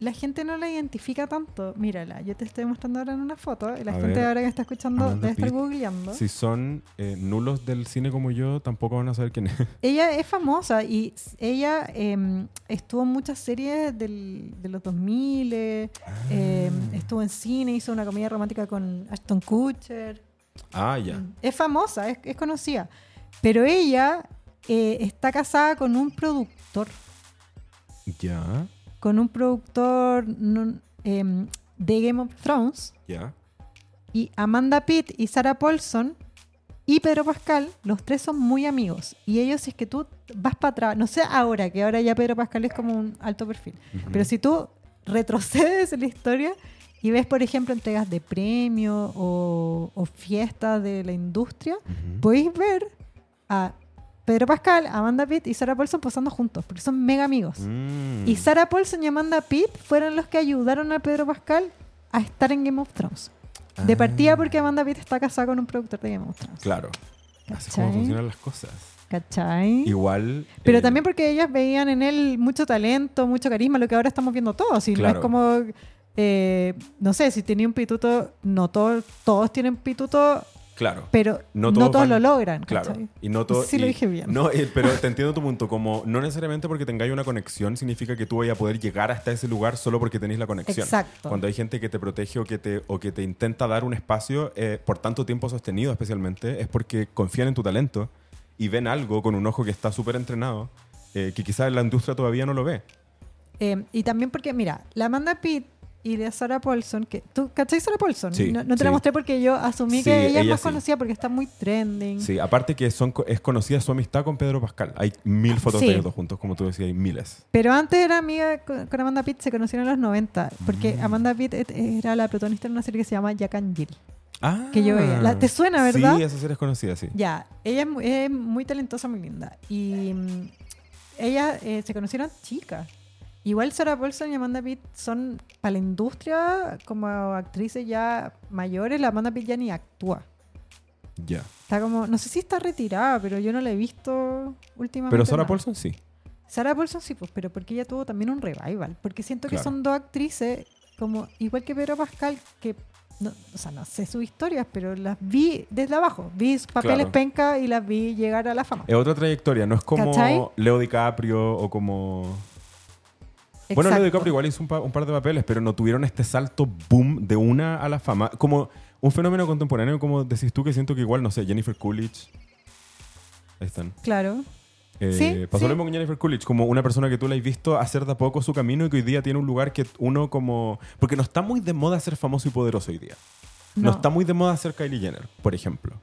la gente no la identifica tanto. Mírala, yo te estoy mostrando ahora en una foto y la A gente ver, ahora que está escuchando Amanda debe estar googleando. Si son eh, nulos del cine como yo, tampoco van a saber quién es. Ella es famosa y ella em, estuvo en muchas series del- de los 2000, eh, em, Ah. estuvo en cine, hizo una comedia romántica con Ashton Kutcher. Ah, ya. Es famosa, es, es conocida. Pero ella eh, está casada con un productor, Ya. Con un productor em, de Game of Thrones. Y Amanda Pitt y Sarah Paulson y Pedro Pascal, los tres son muy amigos. Y ellos, si es que tú vas para atrás, no sé ahora, que ahora ya Pedro Pascal es como un alto perfil, pero si tú retrocedes en la historia y ves, por ejemplo, entregas de premios o, o fiestas de la industria, Ujú. podéis ver a Pedro Pascal, Amanda Pitt y Sarah Paulson posando juntos, porque son mega amigos. Mm. Y Sarah Paulson y Amanda Pitt fueron los que ayudaron a Pedro Pascal a estar en Game of Thrones. De Ah. partida porque Amanda Pitt está casada con un productor de Game of Thrones. Claro. Así es como funcionan las cosas. ¿Cachai? Igual. Pero eh, también porque ellas veían en él mucho talento, mucho carisma, lo que ahora estamos viendo todos. Y no es como, eh, no sé, si tenía un pituto, no todos, todos tienen pituto, Claro. pero No no todos van- lo logran. Claro. Y no todo. Sí y- lo dije bien. No, eh, pero te entiendo tu punto. Como no necesariamente porque tengáis una conexión significa que tú vayas a poder llegar hasta ese lugar solo porque tenéis la conexión. Exacto. Cuando hay gente que te protege o que te, o que te intenta dar un espacio eh, por tanto tiempo sostenido, especialmente, es porque confían en tu talento y ven algo con un ojo que está súper entrenado eh, que quizás la industria todavía no lo ve. Eh, y también porque, mira, la Amanda Pitt y la Sarah Paulson, que ¿tú cachai Sarah Paulson? Sí, no, no te la sí. mostré porque yo asumí Sí, que ella es ella más sí. conocida porque está muy trending. Sí, aparte que son, es conocida su amistad con Pedro Pascal. Hay mil fotos Sí. de ellos dos juntos, como tú decías, hay miles. Pero antes era amiga con, Amanda Pitt, se conocieron en los 90, porque Mm. Amanda Pitt era la protagonista de una serie que se llama Jack and Jill. Ah, Que yo veía. La- ¿te suena, verdad? Sí, esa serie es conocida, sí. Ya, ella es muy, es muy talentosa, muy linda. Y mm, ellas eh, se conocieron chicas. Igual Sarah Paulson y Amanda Pitt son para la industria como actrices ya mayores. La Amanda Pitt ya ni actúa. Ya. Está como, no sé si está retirada, pero yo no la he visto últimamente. Pero Sarah nada. Paulson sí. Sarah Paulson sí, pues, pero porque ella tuvo también un revival. Porque siento que son dos actrices, como igual que Pedro Pascal, que, no, o sea, no sé sus historias, pero las vi desde abajo. Vi sus papeles Claro. penca y las vi llegar a la fama. Es otra trayectoria, no es como ¿Cachai? Leo DiCaprio o como... Bueno, Leo. DiCaprio igual hizo un, pa- un par de papeles, pero no tuvieron este salto boom de una a la fama. Como un fenómeno contemporáneo, como decís tú, que siento que igual, no sé, Jennifer Coolidge. Ahí están. Claro. Eh, Sí, pasó sí. lo mismo con Jennifer Coolidge, como una persona que tú la has visto hacer de a poco su camino y que hoy día tiene un lugar que uno como... Porque no está muy de moda ser famoso y poderoso hoy día. No, No. está muy de moda ser Kylie Jenner, por ejemplo.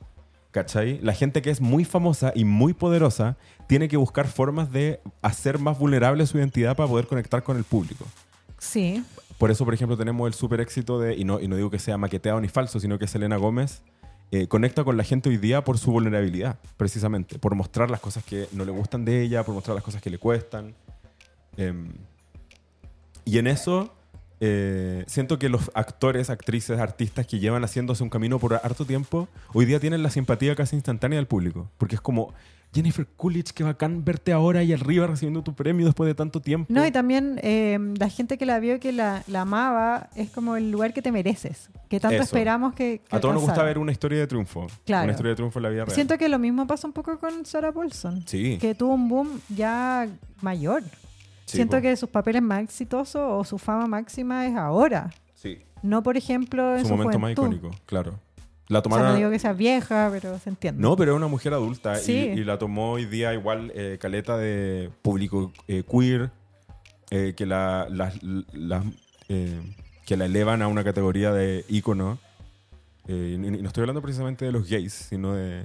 ¿Cachai? La gente que es muy famosa y muy poderosa tiene que buscar formas de hacer más vulnerable su identidad para poder conectar con el público. Sí. Por eso, por ejemplo, tenemos el súper éxito de, y no, y no digo que sea maqueteado ni falso, sino que Selena Gómez eh, conecta con la gente hoy día por su vulnerabilidad, precisamente, por mostrar las cosas que no le gustan de ella, por mostrar las cosas que le cuestan. Em, y en eso eh, siento que los actores, actrices, artistas que llevan haciéndose un camino por harto tiempo, hoy día tienen la simpatía casi instantánea del público. Porque es como, Jennifer Coolidge, qué bacán verte ahora y arriba recibiendo tu premio después de tanto tiempo. No, y también eh, la gente que la vio y que la, la amaba es como el lugar que te mereces. Que tanto Eso. esperamos que. que A todos nos gusta ver una historia de triunfo. Claro. Una historia de triunfo en la vida real. Siento que lo mismo pasa un poco con Sarah Paulson. Sí. Que tuvo un boom ya mayor. Sí, Siento que sus papeles más exitosos o su fama máxima es ahora. Sí. No, por ejemplo, en Su su, momento más icónico, claro. La O sea, tomaron... no digo que sea vieja, pero se entiende. No, pero es una mujer adulta y- Sí. y, la tomó hoy día igual eh, caleta de público eh, queer eh, que la, que la elevan a una categoría de ícono. Y no estoy hablando precisamente de los gays, sino de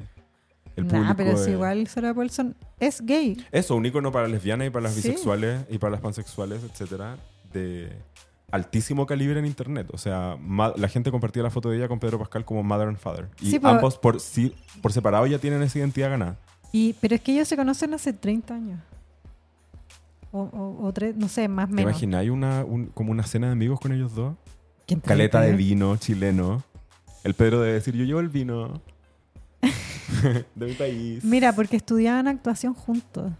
el público. Nah, pero es de- igual Sarah Paulson es gay. Eso, un ícono para las lesbianas y para las Sí. bisexuales y para las pansexuales, etcétera, de altísimo calibre en internet. O sea, la gente compartía la foto de ella con Pedro Pascal como Mother and Father. Y Sí, ambos por, sí, por separado ya tienen esa identidad ganada. Y, pero es que ellos se conocen hace 30 años. O, o, o tres, no sé, más o ¿Te menos. imagináis una, un- como una cena de amigos con ellos dos? ¿Quién puede Caleta de vino chileno. El Pedro debe decir, yo llevo el vino de mi país. Mira, porque estudiaban actuación juntos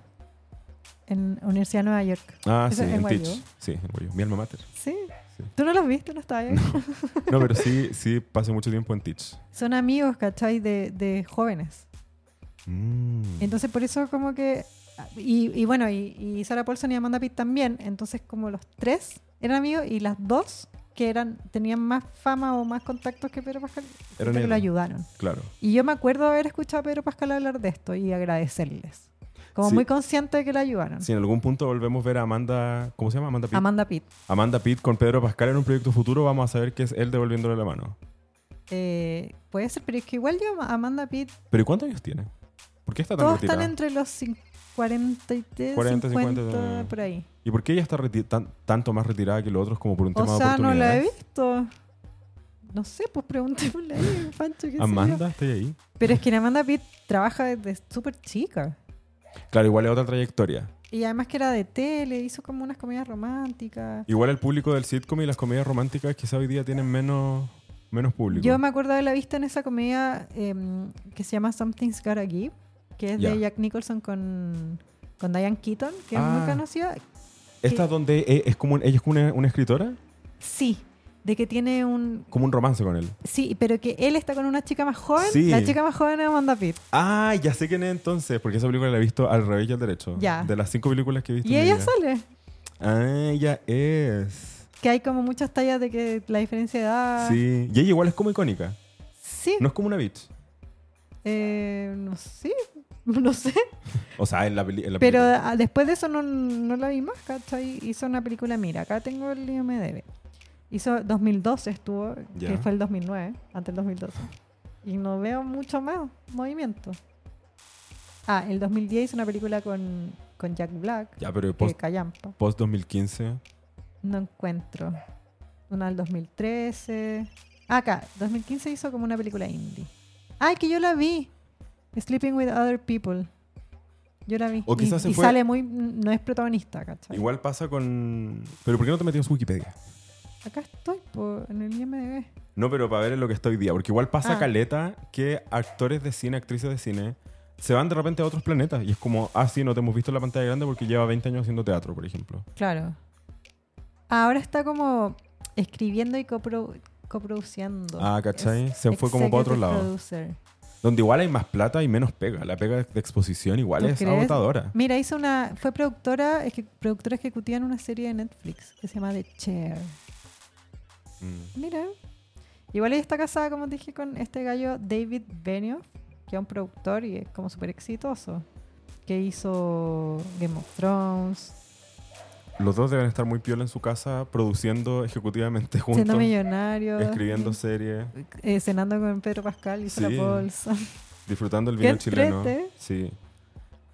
en Universidad de Nueva York. Ah, ¿Eso sí, en en Guayú? Teach. Sí, en Guayú. Mi alma mater. Sí. Sí. ¿Tú no los viste? ¿No estabas ahí? No, pero sí, sí pasé mucho tiempo en Teach. Son amigos, ¿cachai? De, de jóvenes. Mm. Entonces, por eso como que... Y, y bueno, y, y Sarah Paulson y Amanda Pitt también. Entonces, como los tres eran amigos y las dos que eran tenían más fama o más contactos que Pedro Pascal, que lo ayudaron. Claro. Y yo me acuerdo haber escuchado a Pedro Pascal hablar de esto y agradecerles. Como Sí. muy consciente de que le ayudaron. Si en algún punto volvemos a ver a Amanda, ¿cómo se llama? Amanda Pitt. Amanda Pitt. Amanda Pitt con Pedro Pascal en un proyecto futuro, vamos a saber que es él devolviéndole la mano. Eh, puede ser, pero es que igual yo, Amanda Pitt, ¿Pero ¿y cuántos años tiene? ¿Por qué está tan todos retirada? están entre los cin- 43, 40, 50, 50, por ahí. ¿Y por qué ella está tan- tanto más retirada que los otros como por un O tema de sea, no la he oportunidades? visto. No sé, pues preguntémosle ahí, Pancho, qué. Amanda, ¿está ahí? Pero es que Amanda Pitt trabaja desde súper chica. Claro, igual es otra trayectoria. Y además que era de tele, hizo como unas comedias románticas. Igual el público del sitcom y las comedias románticas quizá hoy día tienen menos, menos público. Yo me acuerdo de haberla visto en esa comedia em, que se llama Something's Gotta Give, que es de Jack Nicholson con, con Diane Keaton, que es Ah. muy conocida. ¿Esta que- donde e- es como ella es como una, una escritora? Sí, de que tiene un... Como un romance con él. Sí, pero que él está con una chica más joven. Sí. La chica más joven es Amanda Pitt. Ah, ya sé quién es entonces, porque esa película la he visto al revés y al derecho. Ya. De las cinco películas que he visto. Y en ella sale. Ah, ella es. Que hay como muchas tallas de que la diferencia de edad... Sí. Y ella igual es como icónica. Sí. No es como una bitch. Eh, no sé. No sé. O sea, en la, peli- en la Pero película. ah, después de eso no, no la vi más, ¿cachai? Hizo una película, mira, acá tengo el IMDB. Hizo 2012 estuvo, que fue el 2009, antes del 2012. Y no veo mucho más movimiento. Ah, el 2010 hizo una película con, con Jack Black, Ya, pero post, callampa. post 2015. No encuentro. Una del 2013. Ah, acá, 2015 hizo como una película indie. Ay, que yo la vi. Sleeping with Other People. Yo la vi. O Y- se y fue- sale muy. No es protagonista, ¿cachai? Igual pasa con. Pero ¿por qué no te metías en Wikipedia? Acá estoy, po, en el IMDb. No, pero para ver en lo que estoy hoy día. Porque igual pasa Ah. caleta que actores de cine, actrices de cine, se van de repente a otros planetas. Y es como, ah, sí, no te hemos visto en la pantalla grande porque lleva 20 años haciendo teatro, por ejemplo. Claro. Ahora está como escribiendo y copro- coproduciendo. Ah, ¿cachai? Es Se fue como para otro lado. producer. Donde igual hay más plata y menos pega. La pega de exposición igual ¿Tú es crees? agotadora. Mira, hizo una. Fue productora, es que, productora ejecutiva en una serie de Netflix que se llama The Chair. Mm. Mira. Igual ella está casada, como dije, con este gallo David Benioff, que es un productor y es como súper exitoso. Que hizo Game of Thrones, Los dos deben estar muy piola en su casa, produciendo ejecutivamente siendo juntos, millonario. escribiendo series, eh, cenando con Pedro Pascal y Sí. Paulson. disfrutando el vino chileno. Sí.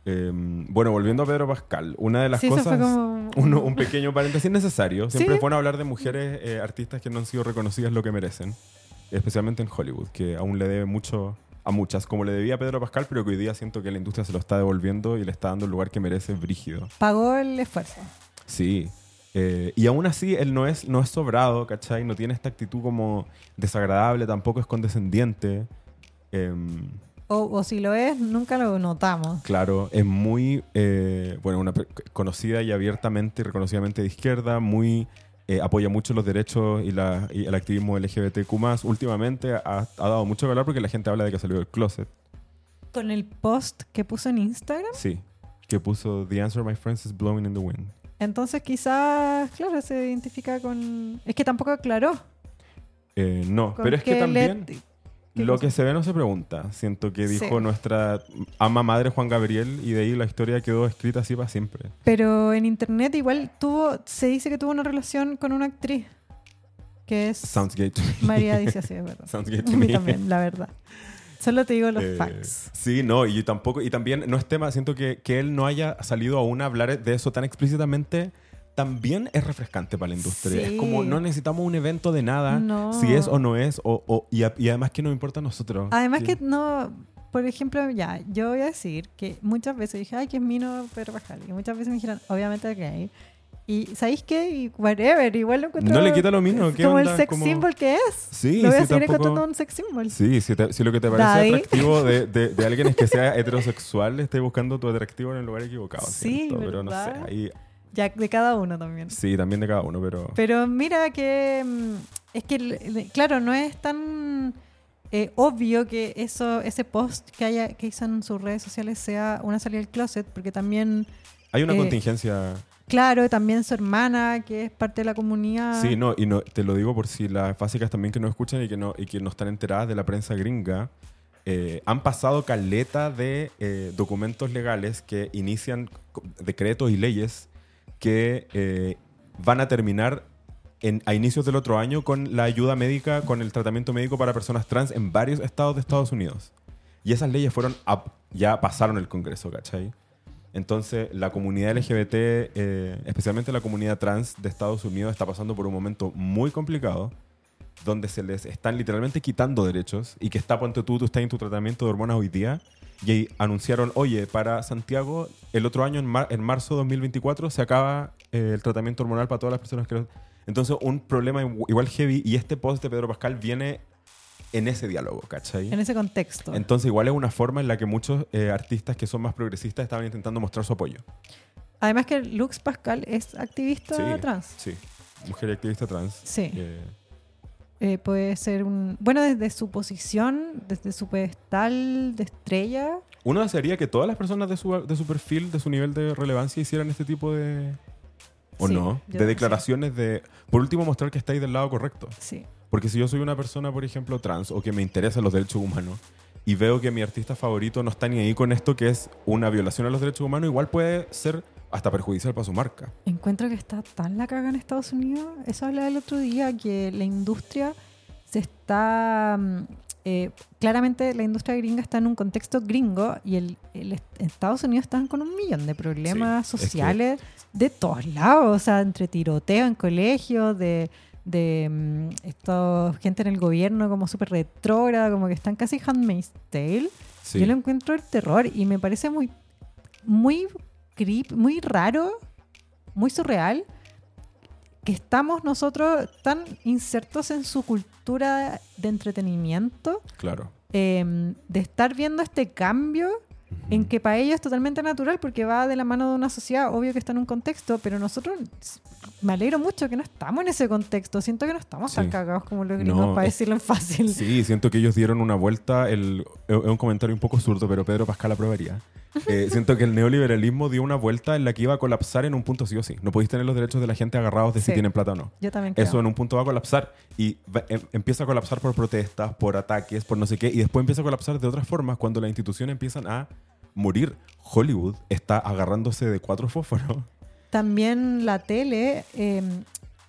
Em, bueno, volviendo a Pedro Pascal, una de las Sí, cosas, como. un pequeño paréntesis necesario. Siempre Sí. es bueno hablar de mujeres eh, artistas que no han sido reconocidas lo que merecen. especialmente en Hollywood, que aún le debe mucho a muchas, como le debía a Pedro Pascal, pero que hoy día siento que la industria se lo está devolviendo y le está dando el lugar que merece brígido. Pagó el esfuerzo. Sí. Eh, y aún así, él no es, no es sobrado, ¿cachai? No tiene esta actitud como desagradable, tampoco es condescendiente. Em, O, o si lo es, nunca lo notamos. Claro, es muy, eh, bueno, una conocida y abiertamente y reconocidamente de izquierda, muy, eh, apoya mucho los derechos y, la, y el activismo LGBTQ+. Últimamente ha, ha dado mucho valor porque la gente habla de que salió del closet. Con el post que puso en Instagram. Sí, que puso The answer, my friends, is blowing in the wind. Entonces quizás, claro, se identifica con... Es que tampoco aclaró. Eh, no, pero es que también lo cosa. que se ve no se pregunta. Siento que dijo Sí. nuestra ama madre Juan Gabriel y de ahí la historia quedó escrita así para siempre. Pero en internet igual tuvo, se dice que tuvo una relación con una actriz. Que es... Sounds gay to me. María dice así, es verdad. Sounds gay A to mí me. también, la verdad. Solo te digo los Eh, facts. Sí, no, y tampoco, y también no es tema, siento que, que él no haya salido aún a hablar de eso tan explícitamente, también es refrescante para la industria. Sí. Es como no necesitamos un evento de nada, No. si es o no es, o, o- y, a- y además que nos importa a nosotros. Además Sí. que no, por ejemplo, ya, yo voy a decir que muchas veces dije, ay, que es Mino Pedro Pascal. Y muchas veces me dijeron, obviamente gay. Y ¿sabéis qué? Y whatever, igual lo encuentro... No le quita lo es ¿qué como onda? el sex Como- symbol que es. Sí, lo voy a sí, seguir tampoco- encontrando un sex symbol. Sí, si, te- si lo que te parece Daddy. atractivo de, de- de alguien es que sea heterosexual, estés buscando tu atractivo en el lugar equivocado. Sí, siento, pero no sé. ¿verdad? ahí- Ya, de cada uno también. sí, también de cada uno, pero... Pero mira que mm, es que claro, no es tan eh, obvio que eso, ese post que haya, que hizo en sus redes sociales sea una salida del closet, porque también, Hay una eh, contingencia claro, también su hermana, que es parte de la comunidad. Sí, no, y no, te lo digo por si las básicas también que nos escuchan y que no, y que no están enteradas de la prensa gringa, eh, han pasado caleta de eh, documentos legales que inician decretos y leyes que eh, van a terminar en, a inicios del otro año con la ayuda médica, con el tratamiento médico para personas trans en varios estados de Estados Unidos. Y esas leyes fueron ya pasaron el Congreso, ¿cachai? Entonces, la comunidad LGBT, eh, especialmente la comunidad trans de Estados Unidos, está pasando por un momento muy complicado donde se les están literalmente quitando derechos y que está, ponte tú, tú estás en tu tratamiento de hormonas hoy día y anunciaron, oye, para Santiago, el otro año, en, mar- en marzo de 2024, se acaba eh, el tratamiento hormonal para todas las personas que... Entonces, un problema igu- igual heavy y este post de Pedro Pascal viene en ese diálogo, ¿cachai? En ese contexto. Entonces, igual es una forma en la que muchos eh, artistas que son más progresistas estaban intentando mostrar su apoyo. Además que Lux Pascal es activista Sí. trans. Sí, mujer y activista trans. Sí. Eh, Eh, puede ser un... Bueno, desde su posición, desde su pedestal de estrella. uno desearía que todas las personas de su, de su perfil, de su nivel de relevancia, hicieran este tipo de... ¿O Sí, no? De declaraciones de... Por último, mostrar que estáis del lado correcto. Sí. Porque si yo soy una persona, por ejemplo, trans, o que me interesan los derechos humanos, y veo que mi artista favorito no está ni ahí con esto, que es una violación a los derechos humanos, igual puede ser hasta perjudicial para su marca. Encuentro que está tan la caga en Estados Unidos. Eso hablaba el otro día, que la industria se está... mm, eh, claramente la industria gringa está en un contexto gringo y el, el est- Estados Unidos están con un millón de problemas Sí, es que- sociales de todos lados, o sea, entre tiroteo en colegios, de, de mm, esto, gente en el gobierno como súper retrógrada, como que están casi Handmaid's Tale. Sí. Yo lo encuentro el terror y me parece muy, muy creep, muy raro, muy surreal que estamos nosotros tan insertos en su cultura de entretenimiento, Claro. eh, de estar viendo este cambio en que para ellos es totalmente natural porque va de la mano de una sociedad, obvio que está en un contexto, pero nosotros me alegro mucho que no estamos en ese contexto, siento que no estamos tan Sí. cagados como los gringos No, para decirlo en fácil. Sí, siento que ellos dieron una vuelta. El, es un comentario un poco zurdo, pero Pedro Pascal aprobaría. Eh, siento que el neoliberalismo dio una vuelta en la que iba a colapsar en un punto sí o sí. No podéis tener los derechos de la gente agarrados de si tienen plata o no. Yo también creo. Eso en un punto va a colapsar y va- em- empieza a colapsar por protestas, por ataques, por no sé qué, y después empieza a colapsar de otras formas cuando las instituciones empiezan a morir. Hollywood está agarrándose de cuatro fósforos. También la tele, eh,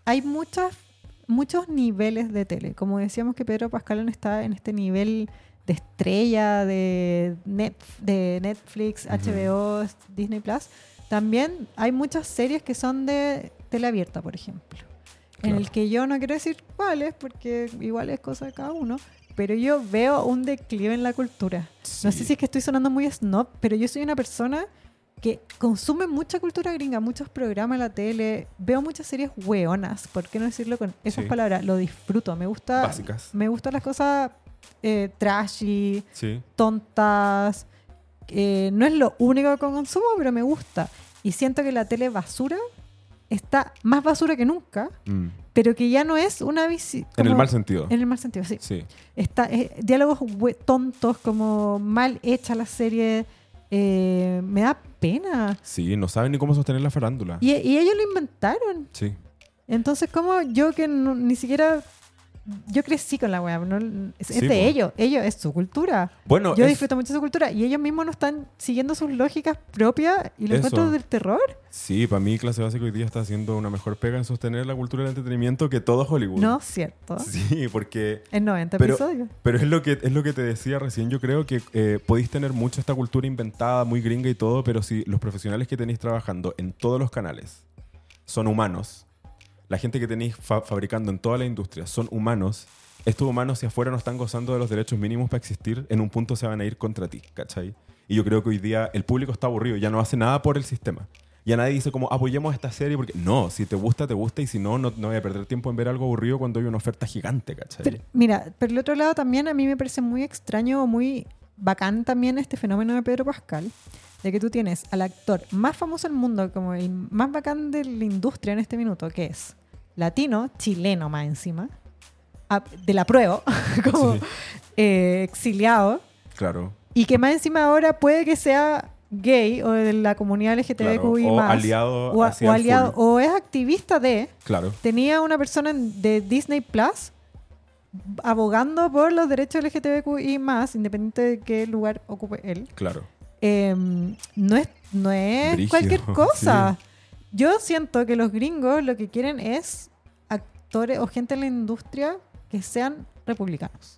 hay muchas, muchos niveles de tele. Como decíamos que Pedro Pascal no está en este nivel de estrella de, Net- de Netflix, HBO, Disney Plus. También hay muchas series que son de tele abierta, por ejemplo. en el que yo no quiero decir cuáles, porque igual es cosa de cada uno, pero yo veo un declive en la cultura. No sé si es que estoy sonando muy snob, pero yo soy una persona que consume mucha cultura gringa, muchos programas en la tele, veo muchas series hueonas, ¿por qué no decirlo con esas Sí. palabras? Lo disfruto, me gusta Básicas. me gustan las cosas eh, trashy, Sí. tontas. eh, no es lo único que consumo, pero me gusta. Y siento que la tele basura está más basura que nunca, Mm. pero que ya no es una visi- En el mal sentido. En el mal sentido, sí. Sí. Está, eh, diálogos tontos, como mal hecha la serie. Eh, me da pena. Sí, no saben ni cómo sostener la farándula. Y, y ellos lo inventaron. Sí. Entonces, como yo que no- ni siquiera... Yo crecí con la web, no, es, Sí, de ellos, ellos, es su cultura. Bueno, Yo es- disfruto mucho su cultura y ellos mismos no están siguiendo sus lógicas propias y lo Eso. encuentro del terror. Sí, para mí clase básica hoy día está haciendo una mejor pega en sostener la cultura del entretenimiento que todo Hollywood. No cierto. Sí, porque... En 90 Pero- episodios. Pero es lo que, es lo que te decía recién. Yo creo que eh, podéis tener mucha esta cultura inventada, muy gringa y todo, pero si los profesionales que tenéis trabajando en todos los canales son humanos, la gente que tenéis fa- fabricando en toda la industria son humanos, estos humanos si afuera no están gozando de los derechos mínimos para existir, en un punto se van a ir contra ti, ¿cachai? Y yo creo que hoy día el público está aburrido, ya no hace nada por el sistema. Ya nadie dice como apoyemos esta serie porque no, si te gusta, te gusta y si no, no, no voy a perder tiempo en ver algo aburrido cuando hay una oferta gigante, ¿cachai? Pero, mira, por el otro lado también a mí me parece muy extraño o muy bacán también este fenómeno de Pedro Pascal, de que tú tienes al actor más famoso del mundo, como el más bacán de la industria en este minuto, que es latino, chileno más encima, de la prueba, como Sí. eh, exiliado, Claro. y que más encima ahora puede que sea gay o de la comunidad Claro, LGTBQI o más, aliado o, aliado, full. o es activista de, Claro. tenía una persona en- de Disney Plus abogando por los derechos LGTBQI más, independiente de qué lugar ocupe él. Claro. Eh, no es, no es cualquier cosa. Yo siento que los gringos lo que quieren es actores o gente en la industria que sean republicanos.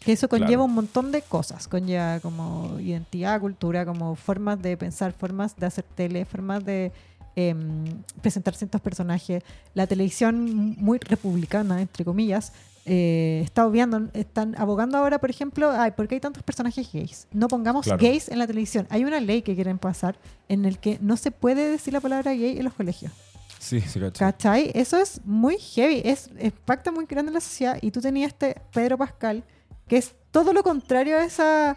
Que eso conlleva Claro. un montón de cosas. Conlleva como identidad, cultura, como formas de pensar, formas de hacer tele, formas de em, presentar ciertos personajes. La televisión muy republicana, entre comillas, eh, está obviando, están abogando ahora, por ejemplo, ay, ¿por qué hay tantos personajes gays? No pongamos Claro. gays en la televisión. Hay una ley que quieren pasar en el que no se puede decir la palabra gay en los colegios. Sí, sí, cacho. ¿Cachai? Eso es muy heavy, es impacta muy grande en la sociedad. Y tú tenías este Pedro Pascal, que es todo lo contrario a esa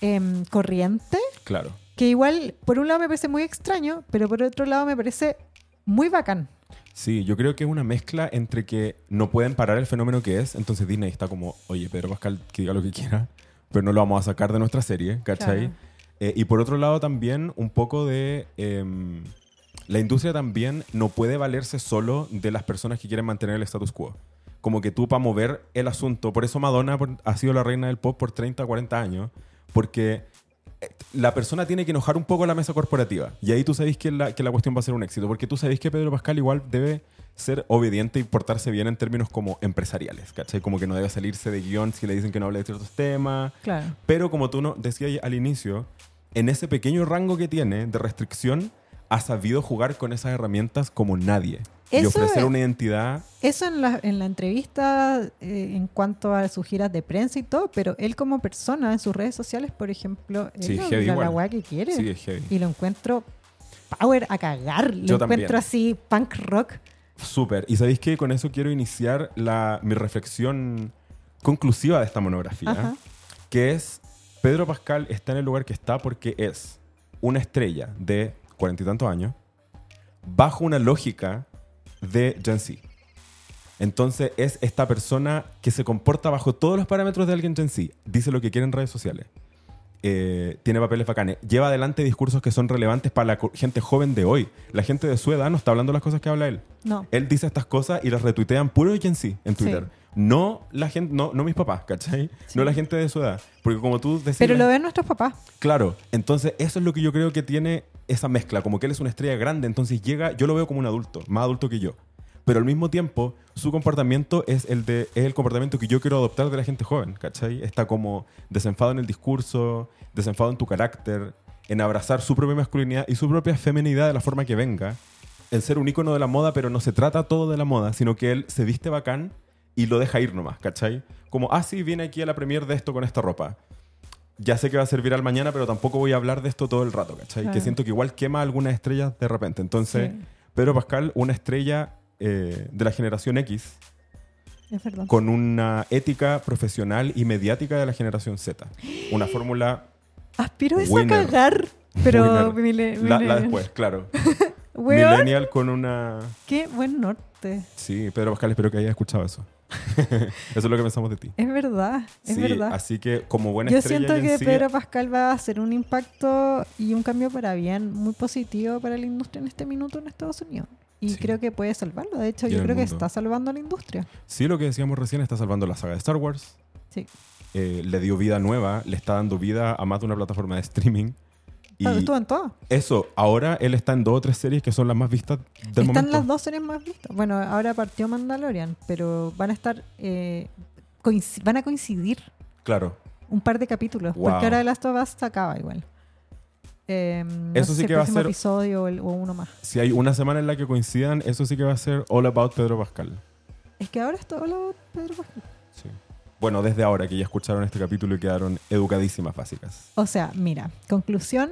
em, corriente, Claro. que igual, por un lado me parece muy extraño, pero por otro lado me parece muy bacán. Sí, yo creo que es una mezcla entre que no pueden parar el fenómeno que es, entonces Disney está como, oye, Pedro Pascal, que diga lo que quiera, pero no lo vamos a sacar de nuestra serie, ¿cachai? Claro. Eh, y por otro lado también un poco de... em, la industria también no puede valerse solo de las personas que quieren mantener el status quo. Como que tú para mover el asunto, por eso Madonna ha sido la reina del pop por 30 o 40 años, porque eh, la persona tiene que enojar un poco la mesa corporativa. Y ahí tú sabéis que la, que la cuestión va a ser un éxito, porque tú sabéis que Pedro Pascal igual debe ser obediente y portarse bien en términos como empresariales, ¿cachai? Como que no debe salirse de guion si le dicen que no hable de ciertos temas. Claro. Pero como tú no, decías al inicio, en ese pequeño rango que tiene de restricción, ha sabido jugar con esas herramientas como nadie. y ofrecer es- una identidad. Eso en la, en la entrevista eh, en cuanto a sus giras de prensa y todo, pero él como persona en sus redes sociales, por ejemplo, él Sí, heavy la que quiere. Sí, es heavy. Y lo encuentro power a cagar. Lo Yo también. encuentro así punk rock. Súper. Y sabéis que con eso quiero iniciar la, mi reflexión conclusiva de esta monografía, Ajá. que es Pedro Pascal está en el lugar que está porque es una estrella de cuarenta y tantos años bajo una lógica de Gen Z. Entonces es esta persona que se comporta bajo todos los parámetros de alguien Gen Z. Dice lo que quiere en redes sociales. Eh, tiene papeles bacanes. Lleva adelante discursos que son relevantes para la gente joven de hoy. La gente de su edad no está hablando las cosas que habla él. No. Él dice estas cosas y las retuitean puro Gen Z en Sí. No la gente, no, no mis papás, ¿cachai? No la gente de su edad. Porque como tú decías... Pero lo ven nuestros papás. Claro, entonces eso es lo que yo creo que tiene esa mezcla, como que él es una estrella grande, entonces llega, yo lo veo como un adulto, más adulto que yo. Pero al mismo tiempo, su comportamiento es el, de, es el comportamiento que yo quiero adoptar de la gente joven, ¿cachai? Está como desenfado en el discurso, desenfado en tu carácter, en abrazar su propia masculinidad y su propia feminidad de la forma que venga. en ser un ícono de la moda, pero no se trata todo de la moda, sino que él se viste bacán y lo deja ir nomás, ¿cachai? Como, ah, sí, viene aquí a la premier de esto con esta ropa. Ya sé que va a ser viral mañana, pero tampoco voy a hablar de esto todo el rato, ¿cachai? Claro. Que siento que igual quema algunas estrellas de repente. Entonces, Sí. Pedro Pascal, una estrella eh, de la generación X, Es con una ética profesional y mediática de la generación Z. Una fórmula Aspiro a cagar. Pero mile- la, después, claro. Millennial con una... qué buen norte. Sí, Pedro Pascal, espero que hayas escuchado eso. eso es lo que pensamos de ti. Es verdad, es sí, verdad. así que como buena Yo estrella siento que Pedro Pascal va a hacer un impacto y un cambio para bien muy positivo para la industria en este minuto en Estados Unidos. Y Sí. creo que puede salvarlo. De hecho, Y yo creo que está salvando a la industria. Sí, lo que decíamos recién, está salvando la saga de Star Wars. Sí. Eh, le dio vida nueva, le está dando vida a más de una plataforma de streaming. Y Ah, Estuvo en todo. eso, ahora él está en dos o tres series que son las más vistas del Están momento. las dos series más vistas. Bueno, ahora partió Mandalorian, pero van a estar. eh, van a coincidir Claro. un par de capítulos. Wow. Porque ahora The Last of Us se acaba igual. Eh, no Eso sí que va a ser- episodio o, el- o uno más. Si hay una semana en la que coincidan, eso sí que va a ser All About Pedro Pascal. Es que ahora es todo lo Pedro Pascal. Sí. Bueno, desde ahora que ya escucharon este capítulo y quedaron educadísimas básicas. O sea, mira, conclusión.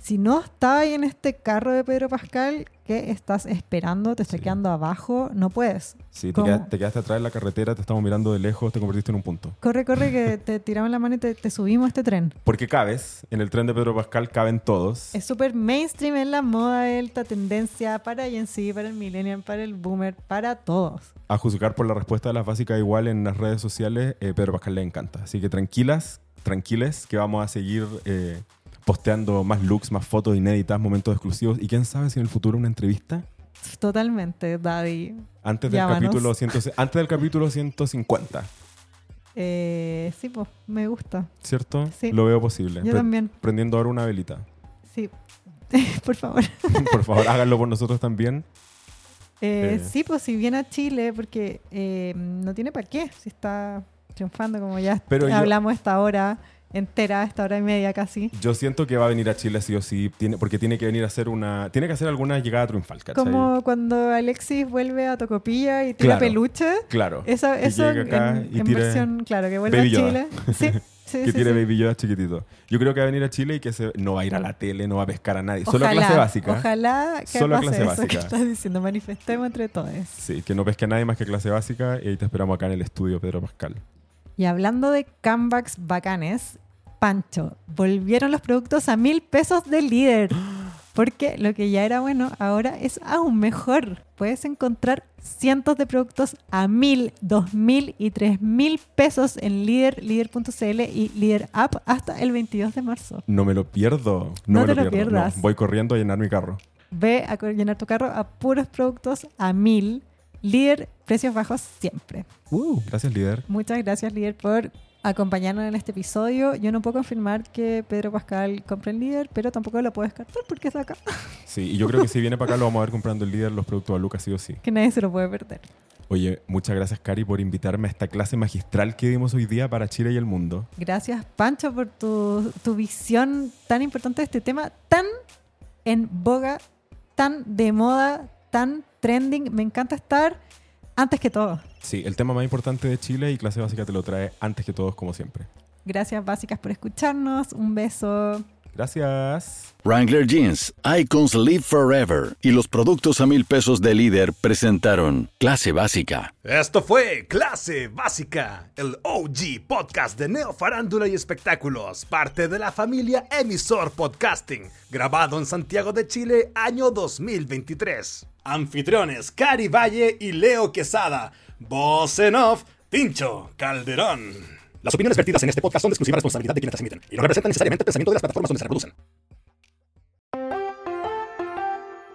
Si no estás en este carro de Pedro Pascal, ¿qué estás esperando? Te está Sí. quedando abajo, no puedes. Sí, te, quedaste atrás en la carretera, te estamos mirando de lejos, te convertiste en un punto. Corre, corre, que te tiramos la mano y te, te subimos a este tren. Porque cabes, en el tren de Pedro Pascal caben todos. Es súper mainstream en la moda, esta tendencia para Gen Z, para el millennial, para el boomer, para todos. A juzgar por la respuesta de las básicas igual en las redes sociales, eh, Pedro Pascal le encanta. Así que tranquilas, tranquiles, que vamos a seguir eh, posteando más looks, más fotos inéditas, momentos exclusivos. Y quién sabe si en el futuro una entrevista Totalmente, Daddy. antes del, Llámanos. capítulo, 100 antes del capítulo 150, Eh, sí, pues, me gusta. ¿cierto? Sí. Lo veo posible. Yo Pre- también, Prendiendo ahora una velita. sí. por favor. Por favor, háganlo por nosotros también. Eh, Eh. Sí, pues si viene a Chile, porque eh, no tiene para qué, si está triunfando como ya Pero yo- hablamos esta hora entera, esta hora y media casi. Yo siento que va a venir a Chile sí o sí, tiene, porque tiene que venir a hacer una... Tiene que hacer alguna llegada triunfal, ¿cachai? Como cuando Alexis vuelve a Tocopilla y tira Claro. peluche. Claro. Eso, eso acá en, y en versión, claro, que vuelve Baby a Yoda. Chile. Sí, sí, que sí, tiene sí. Baby Yoda chiquitito. Yo creo que va a venir a Chile y que se, no va a ir a la tele, no va a pescar a nadie. Solo a Ojalá, clase básica. Ojalá que Solo a pase clase eso básica. que estás diciendo. Manifestemos entre todos. Sí, que no pesque a nadie más que clase básica y ahí te esperamos acá en el estudio, Pedro Pascal. Y hablando de comebacks bacanes, Pancho, volvieron los productos a mil pesos de líder. Porque lo que ya era bueno ahora es aún mejor. Puedes encontrar cientos de productos a mil, dos mil y tres mil pesos en líder, líder.cl y líder app hasta el 22 de marzo. No me lo pierdo. No No, me te lo, lo pierdo. pierdas. no. voy corriendo a llenar mi carro. Ve a llenar tu carro a puros productos a mil. Líder, precios bajos siempre. Gracias, líder. Muchas gracias, líder, por acompañarnos en este episodio. Yo no puedo confirmar que Pedro Pascal compre el líder, pero tampoco lo puedo descartar porque es acá. Sí, y yo creo que si viene para acá lo vamos a ver comprando el líder los productos a Lucas, sí o sí. Que nadie se lo puede perder. Oye, muchas gracias, Cari, por invitarme a esta clase magistral que dimos hoy día para Chile y el mundo. Gracias, Pancho, por tu, tu visión tan importante de este tema, tan en boga, tan de moda, tan trending. Me encanta estar antes que todo. Sí, el tema más importante de Chile y clase básica te lo trae antes que todos, como siempre. Gracias, básicas, por escucarnos. Un beso. Gracias. Wrangler Jeans, Icons Live Forever y los productos a mil pesos de líder presentaron Clase Básica. Esto fue Clase Básica, el OG podcast de Neo Farándula y Espectáculos, parte de la familia Emisor Podcasting, grabado en Santiago de Chile, año 2023. Anfitriones Cari Valle y Leo Quesada. Voz en off, Tincho Calderón. Las opiniones vertidas en este podcast son de exclusiva responsabilidad de quienes las emiten y no representan necesariamente el pensamiento de las plataformas donde se reproducen.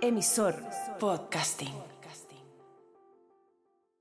Emisor Podcasting.